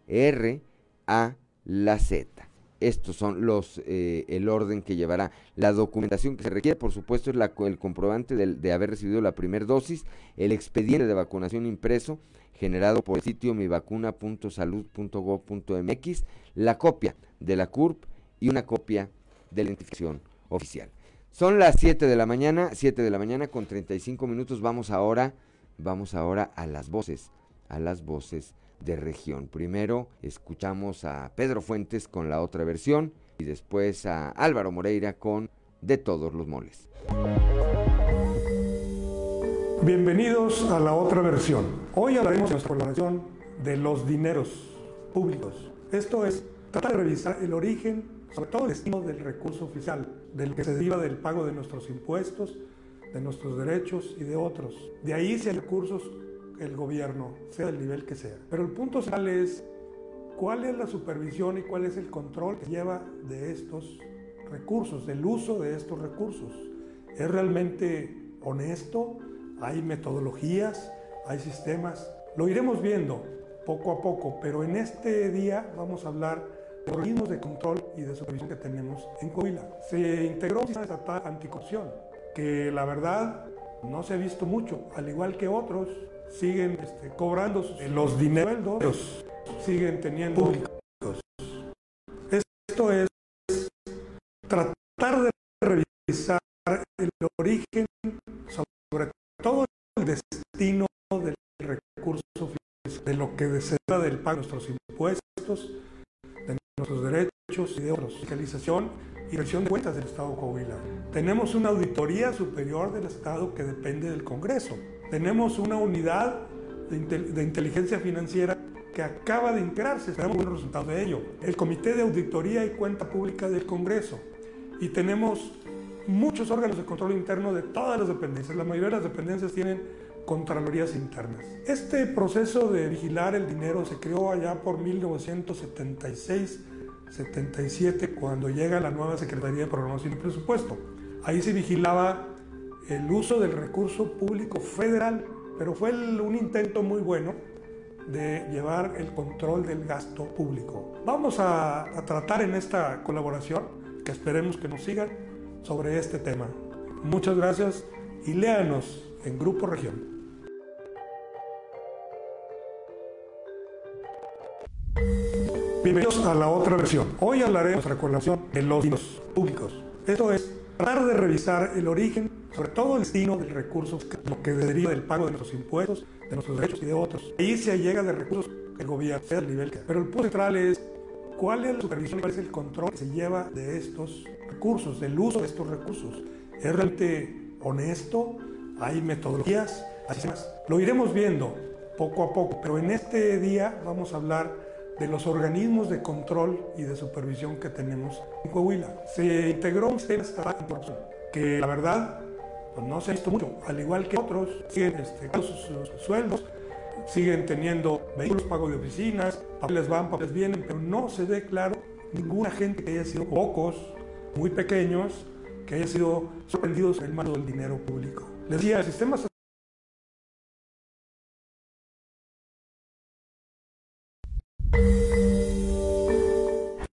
A: R a la Z. Estos son los eh, el orden que llevará. La documentación que se requiere, por supuesto, es la, el comprobante de, de haber recibido la primera dosis, el expediente de vacunación impreso generado por el sitio mivacuna.salud.gov.mx, la copia de la CURP y una copia de la identificación oficial. Son las 7 de la mañana, 7 de la mañana con 35 minutos. Vamos ahora, vamos ahora a las voces, a las voces de región. Primero escuchamos a Pedro Fuentes con la otra versión y después a Álvaro Moreira con De todos los moles.
X: Bienvenidos a la otra versión. Hoy hablaremos en nuestra colaboración de los dineros públicos. Esto es tratar de revisar el origen, sobre todo el destino del recurso oficial, del que se deriva del pago de nuestros impuestos, de nuestros derechos y de otros. De ahí si hay recursos el gobierno, sea del nivel que sea. Pero el punto central es cuál es la supervisión y cuál es el control que lleva de estos recursos, del uso de estos recursos. ¿Es realmente honesto? ¿Hay metodologías? ¿Hay sistemas? Lo iremos viendo poco a poco, pero en este día vamos a hablar de organismos de control y de supervisión que tenemos en Coahuila. Se integró un sistema estatal anticorrupción, que la verdad no se ha visto mucho, al igual que otros siguen este, cobrando los dineros, siguen teniendo públicos. Esto es tratar de revisar el origen, sobre todo el destino del recurso fiscal, de lo que se del pago de nuestros impuestos, de nuestros derechos y de otros. Fiscalización y rendición de cuentas del Estado de Coahuila. Tenemos una auditoría superior del Estado que depende del Congreso. Tenemos una unidad de, intel de inteligencia financiera que acaba de integrarse, esperamos buenos resultados de ello. El Comité de Auditoría y Cuenta Pública del Congreso. Y tenemos muchos órganos de control interno de todas las dependencias. La mayoría de las dependencias tienen contralorías internas. Este proceso de vigilar el dinero se creó allá por 1976-77 cuando llega la nueva Secretaría de Programación y Presupuesto. Ahí se vigilaba el uso del recurso público federal, pero fue el, un intento muy bueno de llevar el control del gasto público. Vamos a, a tratar en esta colaboración, que esperemos que nos sigan, sobre este tema. Muchas gracias y léanos en Grupo Región. Bienvenidos a la otra versión. Hoy hablaremos de nuestra colaboración de los dineros públicos. Esto es tratar de revisar el origen, sobre todo el destino del recurso, lo que deriva del pago de nuestros impuestos, de nuestros derechos y de otros. Ahí se llega de recursos del gobierno, sea el nivel que. Pero el punto central es cuál es la supervisión, cuál es el control que se lleva de estos recursos, del uso de estos recursos. ¿Es realmente honesto? ¿Hay metodologías? Lo iremos viendo poco a poco, pero en este día vamos a hablar de los organismos de control y de supervisión que tenemos en Coahuila. Se integró un sistema estatal que la verdad pues no se ha visto mucho, al igual que otros, siguen este, sus, sus, sueldos, siguen teniendo vehículos, pago de oficinas, papeles van, papeles vienen, pero no se ve claro ninguna gente que haya sido pocos, muy pequeños, que hayan sido sorprendidos en el mano del dinero público. Les decía, el sistema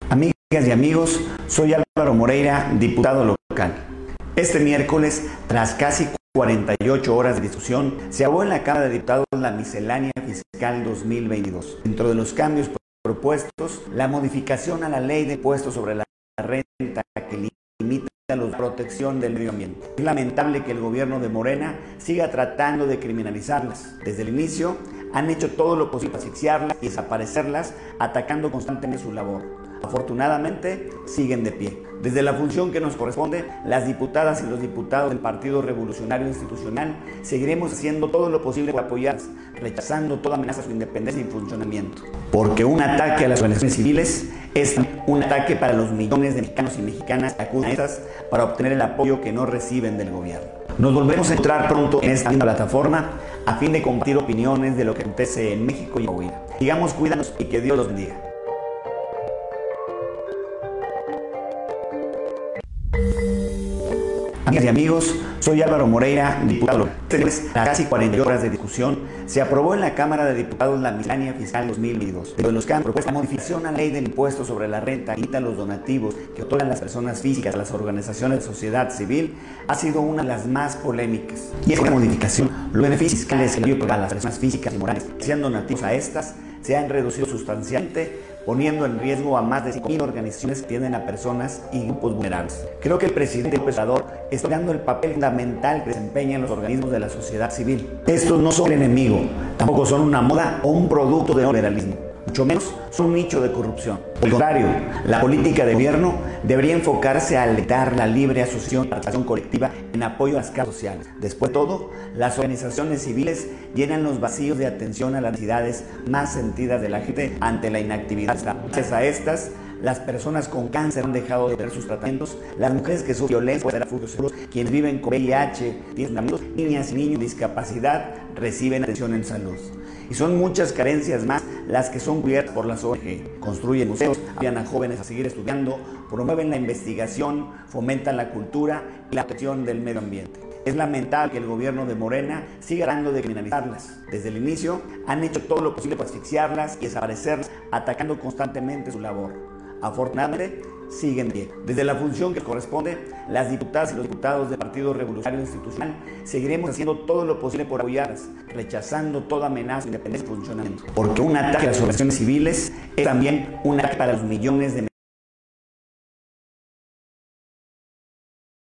Y: Amigas y amigos, soy Álvaro Moreira, diputado local. Este miércoles, tras casi 48 horas de discusión, se aprobó en la Cámara de Diputados la miscelánea fiscal 2022. Dentro de los cambios propuestos, la modificación a la ley de impuestos sobre la renta que limita la protección del medio ambiente. Es lamentable que el gobierno de Morena siga tratando de criminalizarlas. Desde el inicio han hecho todo lo posible para asfixiarlas y desaparecerlas, atacando constantemente su labor. Afortunadamente, siguen de pie. Desde la función que nos corresponde, las diputadas y los diputados del Partido Revolucionario Institucional seguiremos haciendo todo lo posible para apoyarlas, rechazando toda amenaza a su independencia y funcionamiento. Porque un ataque a las organizaciones civiles es un ataque para los millones de mexicanos y mexicanas que acuden a estas para obtener el apoyo que no reciben del gobierno. Nos volvemos a entrar pronto en esta misma plataforma a fin de compartir opiniones de lo que acontece en México y en Coahuila. Digamos, cuídanos y que Dios los bendiga. Amigas y amigos, soy Álvaro Moreira, diputado. Tras casi 40 horas de discusión, se aprobó en la Cámara de Diputados la miscelánea fiscal 2022, de los que han propuesto la modificación a la ley del impuesto sobre la renta y los donativos que otorgan las personas físicas a las organizaciones de sociedad civil ha sido una de las más polémicas. Y esta modificación, los beneficios fiscales que dio para las personas físicas y morales que sean donativos a estas, se han reducido sustancialmente poniendo en riesgo a más de 5.000 organizaciones que tienen a personas y grupos vulnerables. Creo que el presidente López Obrador está dando el papel fundamental que desempeñan los organismos de la sociedad civil. Estos no son el enemigo, tampoco son una moda o un producto de liberalismo mucho menos un nicho de corrupción. Por contrario, la política de gobierno debería enfocarse a alentar la libre asociación y participación colectiva en apoyo a las causas sociales. Después de todo, las organizaciones civiles llenan los vacíos de atención a las necesidades más sentidas de la gente ante la inactividad. Gracias a estas, las personas con cáncer han dejado de tener sus tratamientos, las mujeres que sufren violencia, quienes viven con VIH, niñas y niños con discapacidad reciben atención en salud. Y son muchas carencias más las que son cubiertas por las ONG. Construyen museos, apoyan a jóvenes a seguir estudiando, promueven la investigación, fomentan la cultura y la protección del medio ambiente. Es lamentable que el gobierno de Morena siga dando de criminalizarlas. Desde el inicio han hecho todo lo posible para asfixiarlas y desaparecerlas, atacando constantemente su labor. Afortunadamente, siguen bien. Desde la función que corresponde, las diputadas y los diputados del Partido Revolucionario Institucional seguiremos haciendo todo lo posible por apoyarlas, rechazando toda amenaza, independencia y funcionamiento. Porque un ataque a las organizaciones civiles es también un ataque para los millones de